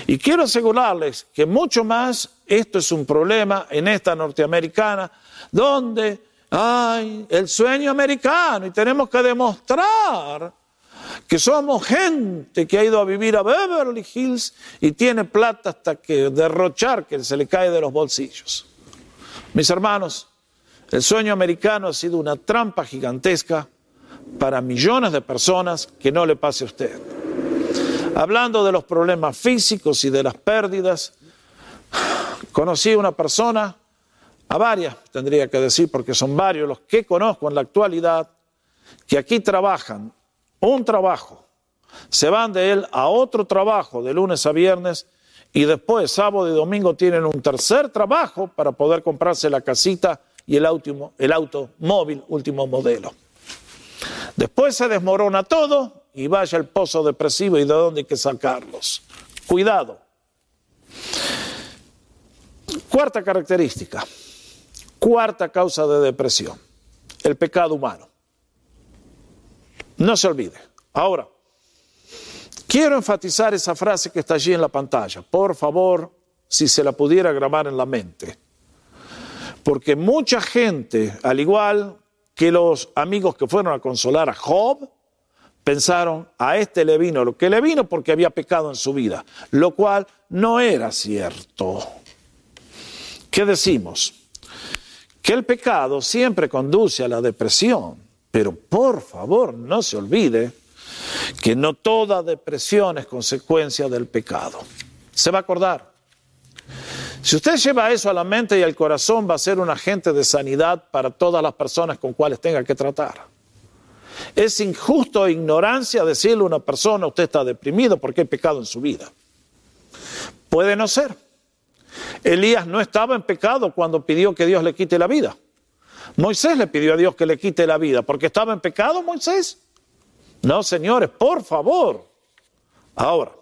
Y quiero asegurarles que mucho más esto es un problema en esta norteamericana, donde hay el sueño americano y tenemos que demostrar que somos gente que ha ido a vivir a Beverly Hills y tiene plata hasta que derrochar que se le cae de los bolsillos. Mis hermanos, el sueño americano ha sido una trampa gigantesca para millones de personas que no le pase a usted. Hablando de los problemas físicos y de las pérdidas, conocí a una persona, a varias tendría que decir, porque son varios los que conozco en la actualidad, que aquí trabajan un trabajo, se van de él a otro trabajo de lunes a viernes y después, sábado y domingo, tienen un tercer trabajo para poder comprarse la casita y el, auto, el automóvil último modelo. Después se desmorona todo y vaya al pozo depresivo y de dónde hay que sacarlos. Cuidado. Cuarta característica, cuarta causa de depresión, el pecado humano. No se olvide. Ahora, quiero enfatizar esa frase que está allí en la pantalla. Por favor, si se la pudiera grabar en la mente. Porque mucha gente, al igual que los amigos que fueron a consolar a Job, pensaron, a este le vino lo que le vino porque había pecado en su vida, lo cual no era cierto. ¿Qué decimos? Que el pecado siempre conduce a la depresión, pero por favor no se olvide que no toda depresión es consecuencia del pecado. Se va a acordar. Si usted lleva eso a la mente y al corazón, va a ser un agente de sanidad para todas las personas con cuales tenga que tratar. Es injusto e ignorancia decirle a una persona, usted está deprimido porque hay pecado en su vida. Puede no ser. Elías no estaba en pecado cuando pidió que Dios le quite la vida. Moisés le pidió a Dios que le quite la vida porque estaba en pecado Moisés. No, señores, por favor. Ahora,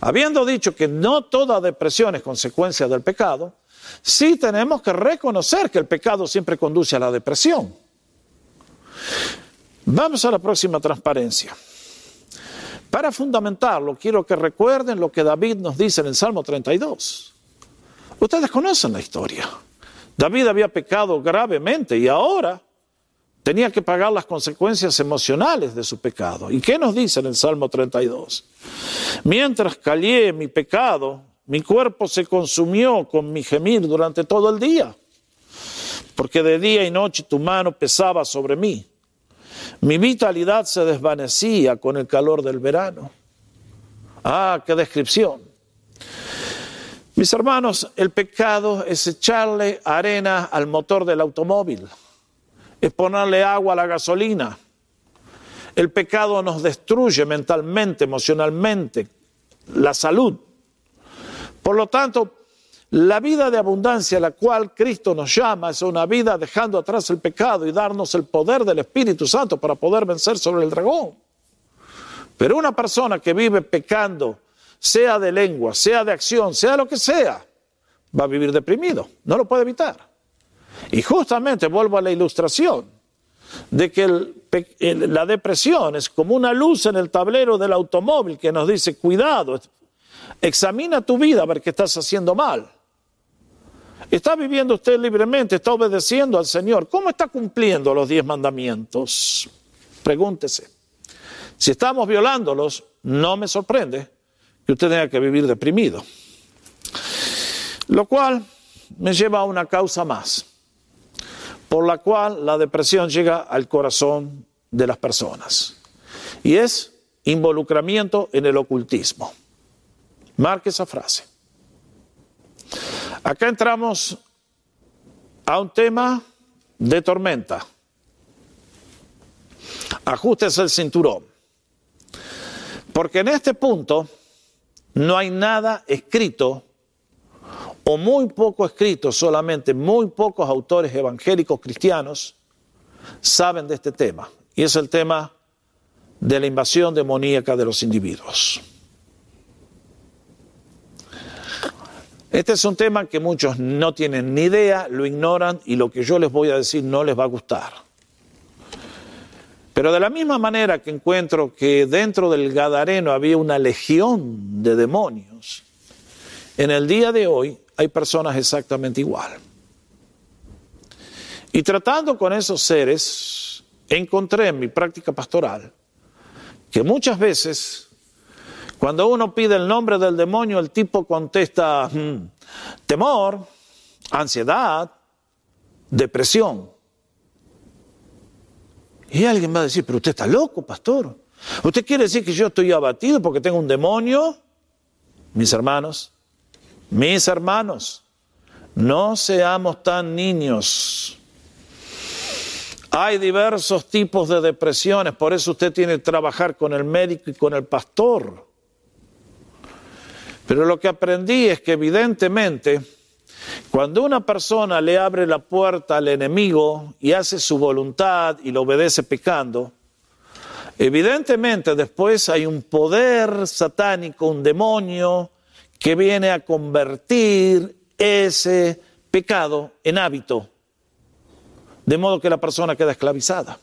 habiendo dicho que no toda depresión es consecuencia del pecado, sí tenemos que reconocer que el pecado siempre conduce a la depresión. Vamos a la próxima transparencia. Para fundamentarlo, quiero que recuerden lo que David nos dice en el Salmo 32. Ustedes conocen la historia. David había pecado gravemente y ahora tenía que pagar las consecuencias emocionales de su pecado. ¿Y qué nos dice en el Salmo 32? Mientras callé mi pecado, mi cuerpo se consumió con mi gemir durante todo el día, porque de día y noche tu mano pesaba sobre mí. Mi vitalidad se desvanecía con el calor del verano. Ah, qué descripción. Mis hermanos, el pecado es echarle arena al motor del automóvil, es ponerle agua a la gasolina. El pecado nos destruye mentalmente, emocionalmente, la salud. Por lo tanto, la vida de abundancia a la cual Cristo nos llama es una vida dejando atrás el pecado y darnos el poder del Espíritu Santo para poder vencer sobre el dragón. Pero una persona que vive pecando, sea de lengua, sea de acción, sea lo que sea, va a vivir deprimido, no lo puede evitar. Y justamente vuelvo a la ilustración de que la depresión es como una luz en el tablero del automóvil que nos dice, cuidado, examina tu vida a ver qué estás haciendo mal. ¿Está viviendo usted libremente? ¿Está obedeciendo al Señor? ¿Cómo está cumpliendo los diez mandamientos? Pregúntese. Si estamos violándolos, no me sorprende que usted tenga que vivir deprimido. Lo cual me lleva a una causa más, por la cual la depresión llega al corazón de las personas. Y es involucramiento en el ocultismo. Marque esa frase. Acá entramos a un tema de tormenta. Ajústese el cinturón. Porque en este punto no hay nada escrito o muy poco escrito, solamente muy pocos autores evangélicos cristianos saben de este tema. Y es el tema de la invasión demoníaca de los individuos. Este es un tema que muchos no tienen ni idea, lo ignoran y lo que yo les voy a decir no les va a gustar. Pero de la misma manera que encuentro que dentro del Gadareno había una legión de demonios, en el día de hoy hay personas exactamente igual. Y tratando con esos seres, encontré en mi práctica pastoral que muchas veces cuando uno pide el nombre del demonio, el tipo contesta hmm, temor, ansiedad, depresión. Y alguien va a decir, pero usted está loco, pastor. ¿Usted quiere decir que yo estoy abatido porque tengo un demonio? Mis hermanos, mis hermanos, no seamos tan niños. Hay diversos tipos de depresiones, por eso usted tiene que trabajar con el médico y con el pastor. Pero lo que aprendí es que evidentemente cuando una persona le abre la puerta al enemigo y hace su voluntad y lo obedece pecando, Evidentemente después hay un poder satánico, un demonio, que viene a convertir ese pecado en hábito, de modo que la persona queda esclavizada.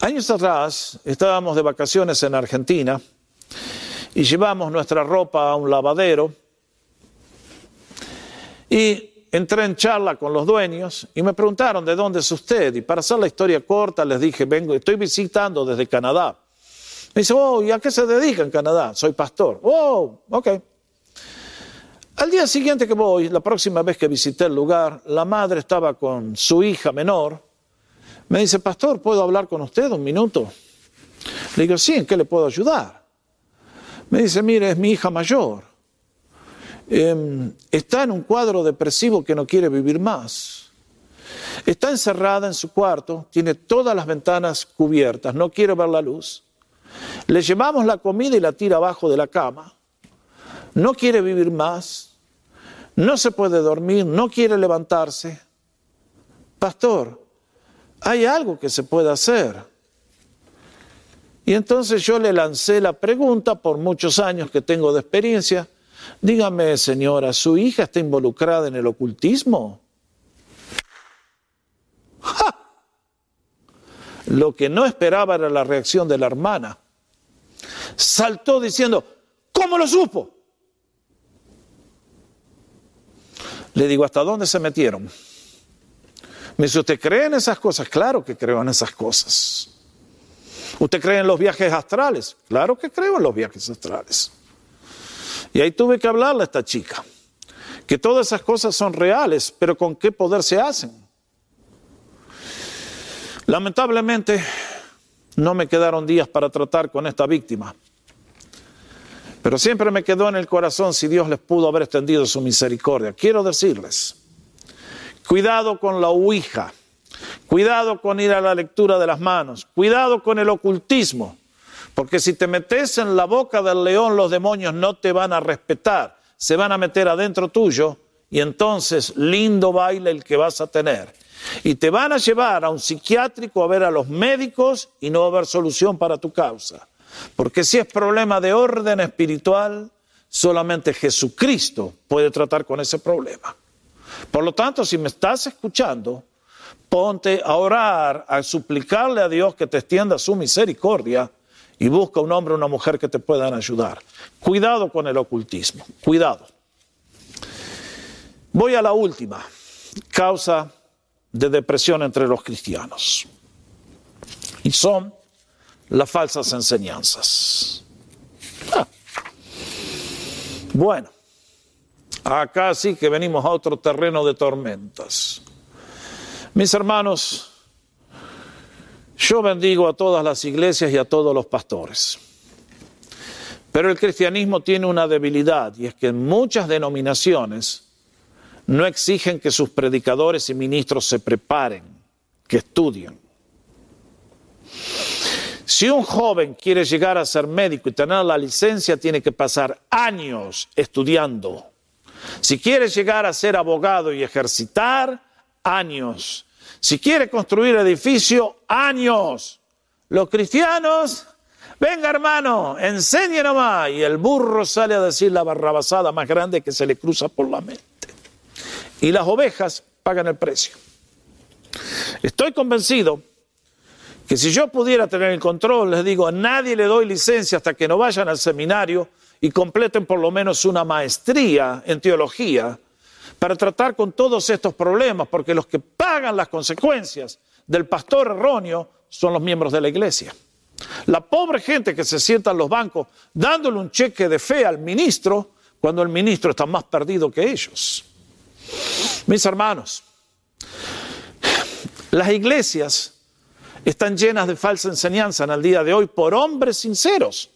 Años atrás estábamos de vacaciones en Argentina y llevamos nuestra ropa a un lavadero y entré en charla con los dueños y me preguntaron de dónde es usted y para hacer la historia corta les dije, vengo, estoy visitando desde Canadá. Me dice, oh, ¿y a qué se dedica en Canadá? Soy pastor. Oh, ok. Al día siguiente que voy, la próxima vez que visité el lugar, la madre estaba con su hija menor. Me dice, pastor, ¿puedo hablar con usted un minuto? Le digo, sí, ¿en qué le puedo ayudar? Me dice, mire, es mi hija mayor. Em, está en un cuadro depresivo que no quiere vivir más. Está encerrada en su cuarto, tiene todas las ventanas cubiertas, no quiere ver la luz. Le llevamos la comida y la tira abajo de la cama. No quiere vivir más. No se puede dormir, no quiere levantarse. Pastor, hay algo que se puede hacer. Y entonces yo le lancé la pregunta, por muchos años que tengo de experiencia, dígame señora, ¿su hija está involucrada en el ocultismo? Lo que no esperaba era la reacción de la hermana saltó diciendo, ¿cómo lo supo? Le digo, ¿hasta dónde se metieron? Me dice, ¿usted cree en esas cosas? Claro que creo en esas cosas. ¿Usted cree en los viajes astrales? Claro que creo en los viajes astrales. Y ahí tuve que hablarle a esta chica, que todas esas cosas son reales, pero ¿con qué poder se hacen? Lamentablemente, no me quedaron días para tratar con esta víctima. Pero siempre me quedó en el corazón si Dios les pudo haber extendido su misericordia. Quiero decirles, cuidado con la ouija, cuidado con ir a la lectura de las manos, cuidado con el ocultismo, porque si te metes en la boca del león los demonios no te van a respetar, se van a meter adentro tuyo y entonces lindo baile el que vas a tener. Y te van a llevar a un psiquiátrico a ver a los médicos y no va a haber solución para tu causa. Porque si es problema de orden espiritual, solamente Jesucristo puede tratar con ese problema. Por lo tanto, si me estás escuchando, ponte a orar, a suplicarle a Dios que te extienda su misericordia y busca un hombre o una mujer que te puedan ayudar. Cuidado con el ocultismo, cuidado. Voy a la última causa de depresión entre los cristianos. Y son las falsas enseñanzas. Ah. Bueno, acá sí que venimos a otro terreno de tormentas. Mis hermanos, yo bendigo a todas las iglesias y a todos los pastores. Pero el cristianismo tiene una debilidad y es que en muchas denominaciones no exigen que sus predicadores y ministros se preparen, que estudien. Si un joven quiere llegar a ser médico y tener la licencia, tiene que pasar años estudiando. Si quiere llegar a ser abogado y ejercitar, años. Si quiere construir edificio, años. Los cristianos, venga hermano, enseñe nomás. Y el burro sale a decir la barrabasada más grande que se le cruza por la mente. Y las ovejas pagan el precio. Estoy convencido que si yo pudiera tener el control, les digo, a nadie le doy licencia hasta que no vayan al seminario y completen por lo menos una maestría en teología para tratar con todos estos problemas, porque los que pagan las consecuencias del pastor erróneo son los miembros de la iglesia. La pobre gente que se sienta en los bancos dándole un cheque de fe al ministro cuando el ministro está más perdido que ellos. Mis hermanos, las iglesias están llenas de falsa enseñanza en el día de hoy por hombres sinceros.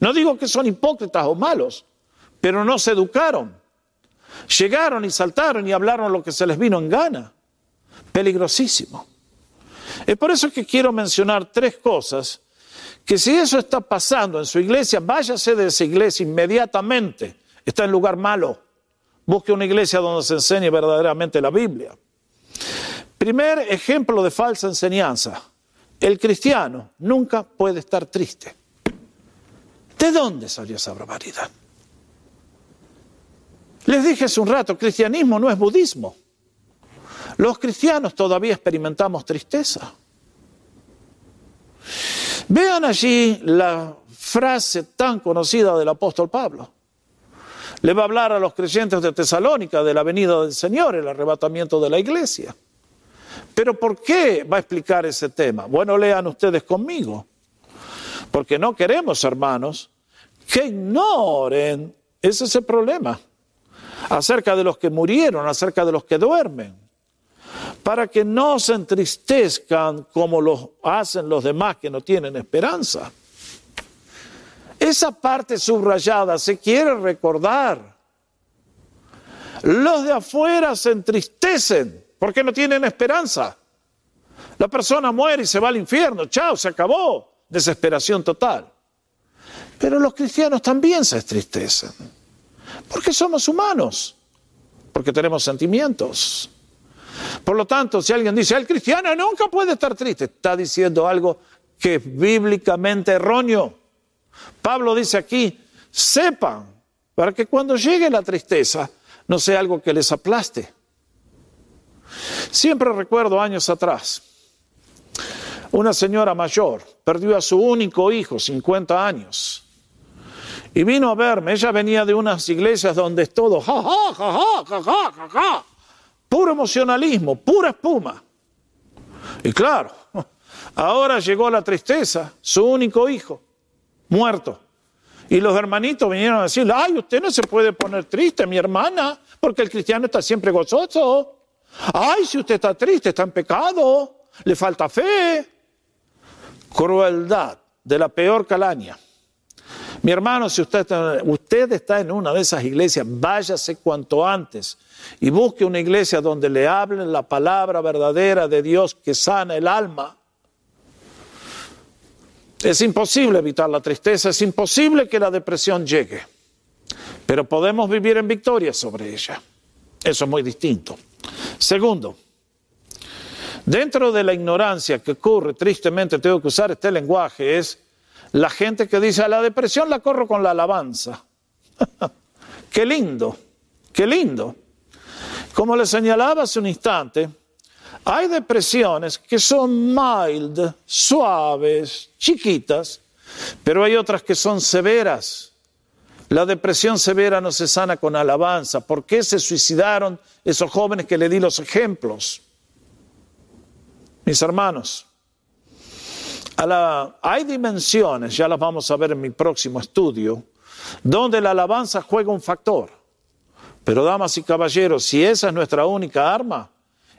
No digo que son hipócritas o malos, pero no se educaron. Llegaron y saltaron y hablaron lo que se les vino en gana. Peligrosísimo. Es por eso que quiero mencionar tres cosas que si eso está pasando en su iglesia, váyase de esa iglesia inmediatamente. Está en lugar malo. Busque una iglesia donde se enseñe verdaderamente la Biblia. Primer ejemplo de falsa enseñanza el cristiano nunca puede estar triste. ¿De dónde salió esa barbaridad? Les dije hace un rato, cristianismo no es budismo. Los cristianos todavía experimentamos tristeza. Vean allí la frase tan conocida del apóstol Pablo. Le va a hablar a los creyentes de Tesalónica de la venida del Señor, el arrebatamiento de la iglesia. Pero ¿por qué va a explicar ese tema? Bueno, lean ustedes conmigo. Porque no queremos, hermanos, que ignoren, ese es el problema, acerca de los que murieron, acerca de los que duermen, para que no se entristezcan como lo hacen los demás que no tienen esperanza. Esa parte subrayada se quiere recordar. Los de afuera se entristecen porque no tienen esperanza. La persona muere y se va al infierno. Chao, se acabó. Desesperación total. Pero los cristianos también se entristecen. Porque somos humanos. Porque tenemos sentimientos. Por lo tanto, si alguien dice, el cristiano nunca puede estar triste, está diciendo algo que es bíblicamente erróneo. Pablo dice aquí, sepan, para que cuando llegue la tristeza no sea algo que les aplaste. Siempre recuerdo años atrás, una señora mayor perdió a su único hijo, 50 años, y vino a verme. Ella venía de unas iglesias donde es todo, ja, ja, ja, ja, ja, ja, ja, puro emocionalismo, pura espuma. Y claro, ahora llegó la tristeza, su único hijo muerto. Y los hermanitos vinieron a decirle, ay, usted no se puede poner triste, mi hermana, porque el cristiano está siempre gozoso. Ay, si usted está triste, está en pecado, le falta fe. Crueldad de la peor calaña. Mi hermano, si usted está, usted está en una de esas iglesias, váyase cuanto antes y busque una iglesia donde le hablen la palabra verdadera de Dios que sana el alma es imposible evitar la tristeza, es imposible que la depresión llegue, pero podemos vivir en victoria sobre ella. Eso es muy distinto. Segundo, dentro de la ignorancia que ocurre, tristemente tengo que usar este lenguaje, es la gente que dice, a la depresión la corro con la alabanza. qué lindo, qué lindo. Como le señalaba hace un instante, hay depresiones que son mild, suaves, chiquitas, pero hay otras que son severas. La depresión severa no se sana con alabanza. ¿Por qué se suicidaron esos jóvenes que le di los ejemplos? Mis hermanos, hay dimensiones, ya las vamos a ver en mi próximo estudio, donde la alabanza juega un factor. Pero damas y caballeros, si esa es nuestra única arma,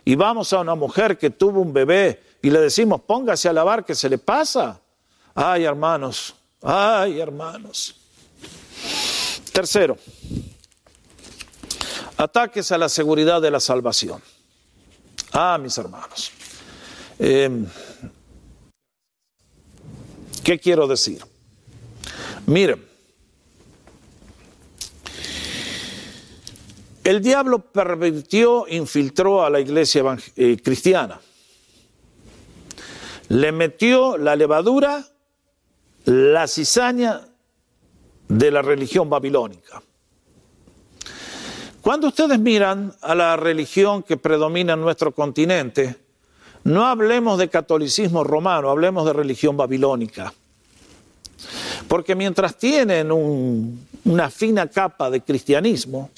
y vamos a una mujer que tuvo un bebé y le decimos, póngase a lavar, que se le pasa. Ay, hermanos, ay, hermanos. Tercero, ataques a la seguridad de la salvación. Ah, mis hermanos. Em, ¿Qué quiero decir? Miren, El diablo pervirtió, infiltró a la iglesia eh, cristiana. Le metió la levadura, la cizaña de la religión babilónica. Cuando ustedes miran a la religión que predomina en nuestro continente, no hablemos de catolicismo romano, hablemos de religión babilónica. Porque mientras tienen una fina capa de cristianismo,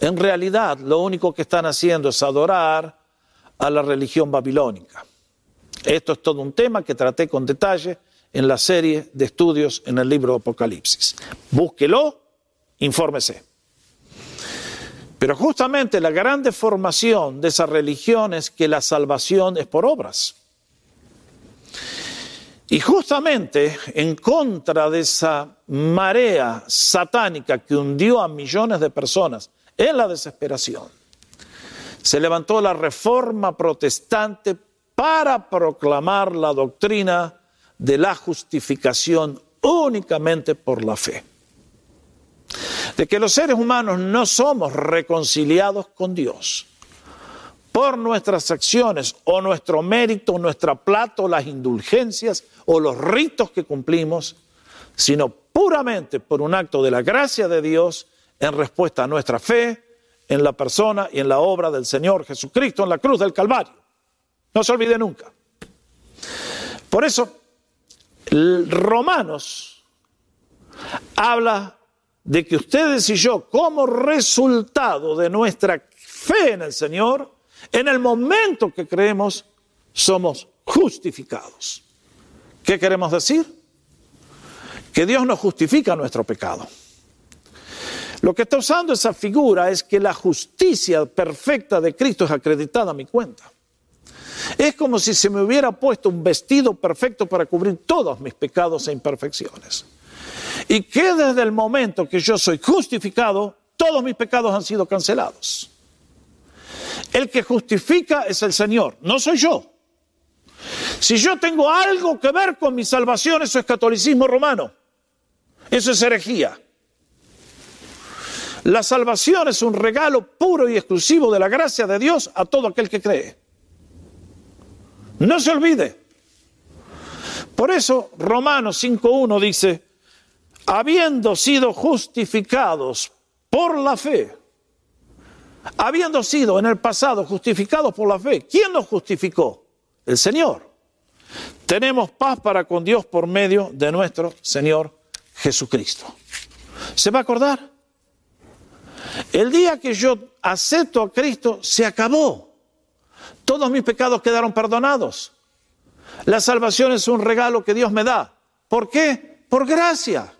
en realidad, lo único que están haciendo es adorar a la religión babilónica. Esto es todo un tema que traté con detalle en la serie de estudios en el libro Apocalipsis. Búsquelo, infórmese. Pero justamente la gran deformación de esa religión es que la salvación es por obras. Y justamente en contra de esa marea satánica que hundió a millones de personas en la desesperación. Se levantó la reforma protestante para proclamar la doctrina de la justificación únicamente por la fe. De que los seres humanos no somos reconciliados con Dios por nuestras acciones o nuestro mérito, nuestra plata o las indulgencias o los ritos que cumplimos, sino puramente por un acto de la gracia de Dios en respuesta a nuestra fe en la persona y en la obra del Señor Jesucristo en la cruz del Calvario. No se olvide nunca. Por eso, Romanos habla de que ustedes y yo, como resultado de nuestra fe en el Señor, en el momento que creemos, somos justificados. ¿Qué queremos decir? Que Dios nos justifica nuestro pecado. Lo que está usando esa figura es que la justicia perfecta de Cristo es acreditada a mi cuenta. Es como si se me hubiera puesto un vestido perfecto para cubrir todos mis pecados e imperfecciones. Y que desde el momento que yo soy justificado, todos mis pecados han sido cancelados. El que justifica es el Señor, no soy yo. Si yo tengo algo que ver con mi salvación, eso es catolicismo romano. Eso es herejía. La salvación es un regalo puro y exclusivo de la gracia de Dios a todo aquel que cree. No se olvide. Por eso Romanos 5.1 dice, habiendo sido justificados por la fe, habiendo sido en el pasado justificados por la fe, ¿quién nos justificó? El Señor. Tenemos paz para con Dios por medio de nuestro Señor Jesucristo. ¿Se va a acordar? El día que yo acepto a Cristo, se acabó. Todos mis pecados quedaron perdonados. La salvación es un regalo que Dios me da. ¿Por qué? Por gracia,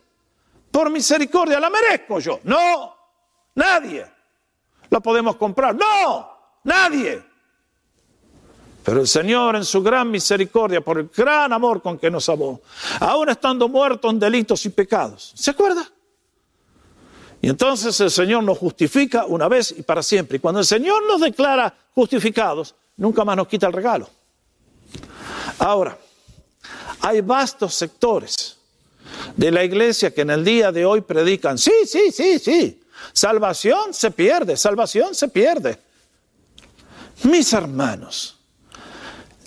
por misericordia. ¿La merezco yo? No, nadie. ¿La podemos comprar? No, nadie. Pero el Señor en su gran misericordia, por el gran amor con que nos amó, aún estando muertos en delitos y pecados, ¿se acuerda? Y entonces el Señor nos justifica una vez y para siempre. Y cuando el Señor nos declara justificados, nunca más nos quita el regalo. Ahora, hay vastos sectores de la iglesia que en el día de hoy predican, sí, sí, sí, sí, salvación se pierde, salvación se pierde. Mis hermanos,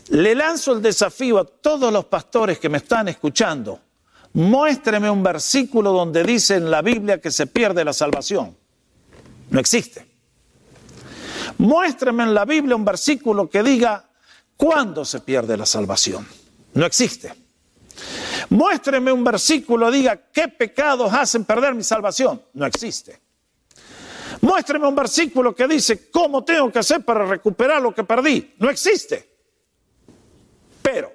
le lanzo el desafío a todos los pastores que me están escuchando muéstreme un versículo donde dice en la Biblia que se pierde la salvación. No existe. Muéstreme en la Biblia un versículo que diga cuándo se pierde la salvación. No existe. Muéstreme un versículo que diga qué pecados hacen perder mi salvación. No existe. Muéstreme un versículo que dice cómo tengo que hacer para recuperar lo que perdí. No existe. Pero,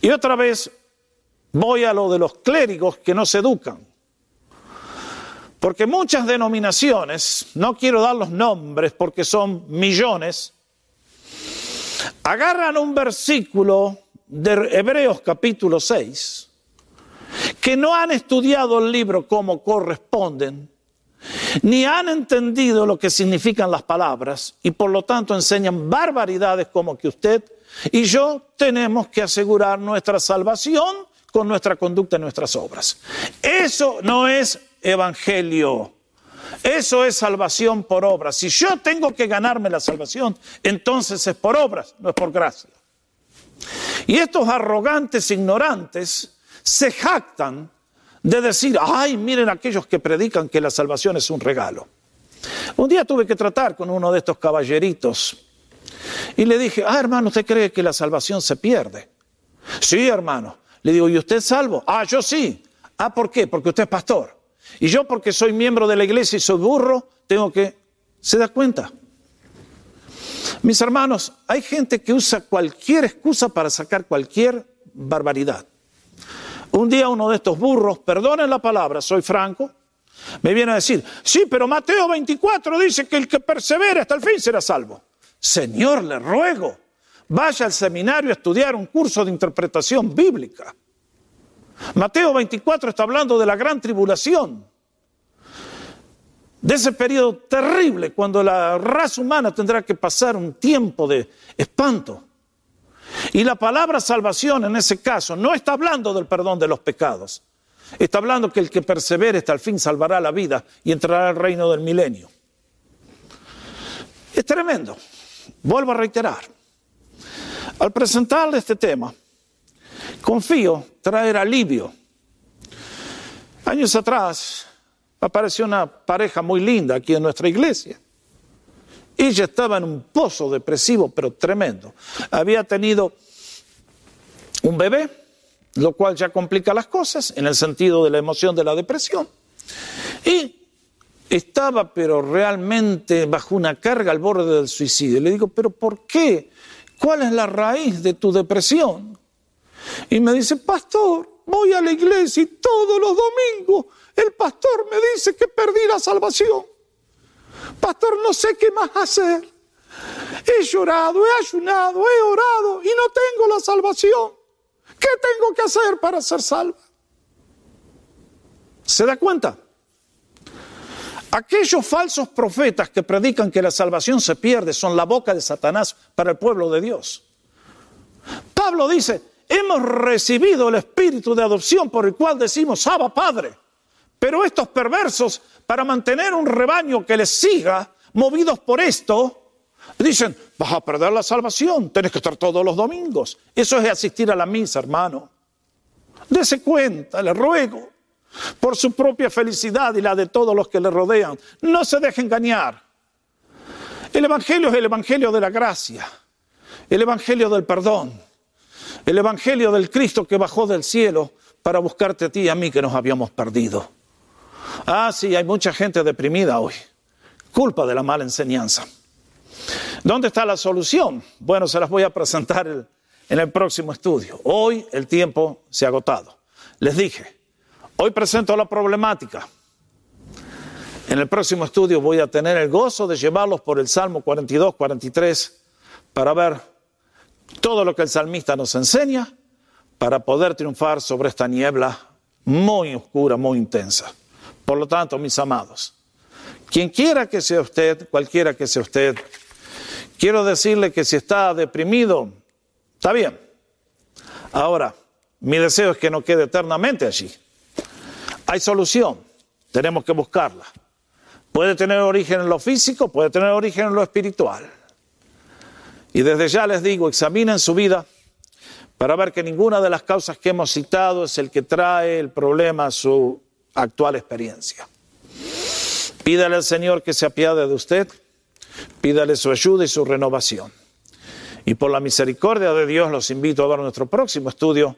y otra vez Voy a lo de los clérigos que no se educan. Porque muchas denominaciones, no quiero dar los nombres porque son millones, agarran un versículo de Hebreos capítulo 6, que no han estudiado el libro como corresponden, ni han entendido lo que significan las palabras y por lo tanto enseñan barbaridades como que usted y yo tenemos que asegurar nuestra salvación nuestra conducta y nuestras obras. Eso no es evangelio. Eso es salvación por obras. Si yo tengo que ganarme la salvación, entonces es por obras, no es por gracia. Y estos arrogantes ignorantes se jactan de decir, ay, miren aquellos que predican que la salvación es un regalo. Un día tuve que tratar con uno de estos caballeritos y le dije, ah, hermano, ¿usted cree que la salvación se pierde? Sí, hermano. Le digo, ¿y usted es salvo? Ah, yo sí. Ah, ¿por qué? Porque usted es pastor. Y yo porque soy miembro de la iglesia y soy burro, tengo que... ¿Se da cuenta? Mis hermanos, hay gente que usa cualquier excusa para sacar cualquier barbaridad. Un día uno de estos burros, perdonen la palabra, soy franco, me viene a decir, sí, pero Mateo 24 dice que el que persevera hasta el fin será salvo. Señor, le ruego, vaya al seminario a estudiar un curso de interpretación bíblica. Mateo 24 está hablando de la gran tribulación, de ese periodo terrible cuando la raza humana tendrá que pasar un tiempo de espanto. Y la palabra salvación en ese caso no está hablando del perdón de los pecados, está hablando que el que persevere hasta el fin salvará la vida y entrará al reino del milenio. Es tremendo. vuelvo a reiterar, al presentarle este tema, confío traer alivio. Años atrás apareció una pareja muy linda aquí en nuestra iglesia. Ella estaba en un pozo depresivo, pero tremendo. Había tenido un bebé, lo cual ya complica las cosas en el sentido de la emoción de la depresión. Y estaba, pero realmente bajo una carga al borde del suicidio. Le digo, pero ¿por qué? ¿Cuál es la raíz de tu depresión? Y me dice, pastor, voy a la iglesia y todos los domingos el pastor me dice que perdí la salvación. Pastor, no sé qué más hacer. He llorado, he ayunado, he orado y no tengo la salvación. ¿Qué tengo que hacer para ser salva? ¿Se da cuenta? Aquellos falsos profetas que predican que la salvación se pierde son la boca de Satanás para el pueblo de Dios. Pablo dice, hemos recibido el espíritu de adopción por el cual decimos, Abba Padre. Pero estos perversos, para mantener un rebaño que les siga, movidos por esto, dicen, vas a perder la salvación, tienes que estar todos los domingos. Eso es asistir a la misa, hermano. Dese cuenta, le ruego, por su propia felicidad y la de todos los que le rodean. No se deje engañar. El Evangelio es el Evangelio de la gracia, el Evangelio del perdón, el Evangelio del Cristo que bajó del cielo para buscarte a ti y a mí que nos habíamos perdido. Ah, sí, hay mucha gente deprimida hoy, culpa de la mala enseñanza. ¿Dónde está la solución? Bueno, se las voy a presentar en el próximo estudio. Hoy el tiempo se ha agotado. Les dije, hoy presento la problemática. En el próximo estudio voy a tener el gozo de llevarlos por el Salmo 42, 43 para ver todo lo que el salmista nos enseña para poder triunfar sobre esta niebla muy oscura, muy intensa. Por lo tanto, mis amados, quien quiera que sea usted, cualquiera que sea usted, quiero decirle que si está deprimido, está bien. Ahora, mi deseo es que no quede eternamente allí. Hay solución, tenemos que buscarla. Puede tener origen en lo físico, puede tener origen en lo espiritual. Y desde ya les digo, examinen su vida para ver que ninguna de las causas que hemos citado es el que trae el problema a su actual experiencia. Pídale al Señor que se apiade de usted, pídale su ayuda y su renovación. Y por la misericordia de Dios los invito a ver nuestro próximo estudio,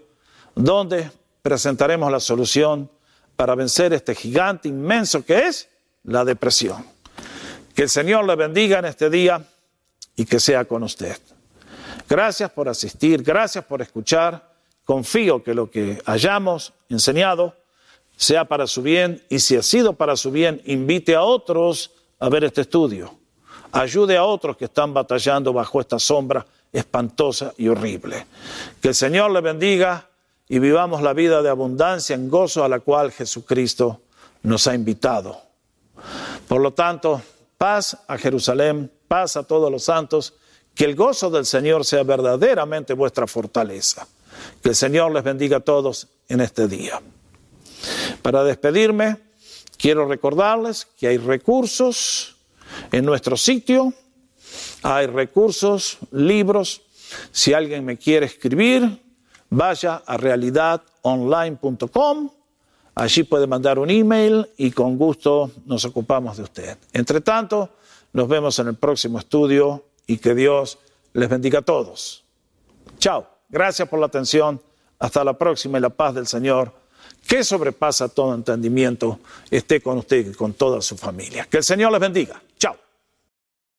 donde presentaremos la solución para vencer este gigante inmenso que es la depresión. Que el Señor le bendiga en este día y que sea con usted. Gracias por asistir, gracias por escuchar. Confío que lo que hayamos enseñado sea para su bien y si ha sido para su bien, invite a otros a ver este estudio. Ayude a otros que están batallando bajo esta sombra espantosa y horrible. Que el Señor le bendiga y vivamos la vida de abundancia en gozo a la cual Jesucristo nos ha invitado. Por lo tanto, paz a Jerusalén, paz a todos los santos, que el gozo del Señor sea verdaderamente vuestra fortaleza. Que el Señor les bendiga a todos en este día. Para despedirme, quiero recordarles que hay recursos en nuestro sitio, hay recursos, libros. Si alguien me quiere escribir, vaya a realidadonline.com. Allí puede mandar un email y con gusto nos ocupamos de usted. Entre tanto, nos vemos en el próximo estudio y que Dios les bendiga a todos. Chao. Gracias por la atención. Hasta la próxima y la paz del Señor que sobrepasa todo entendimiento, esté con usted y con toda su familia. Que el Señor les bendiga. Chao.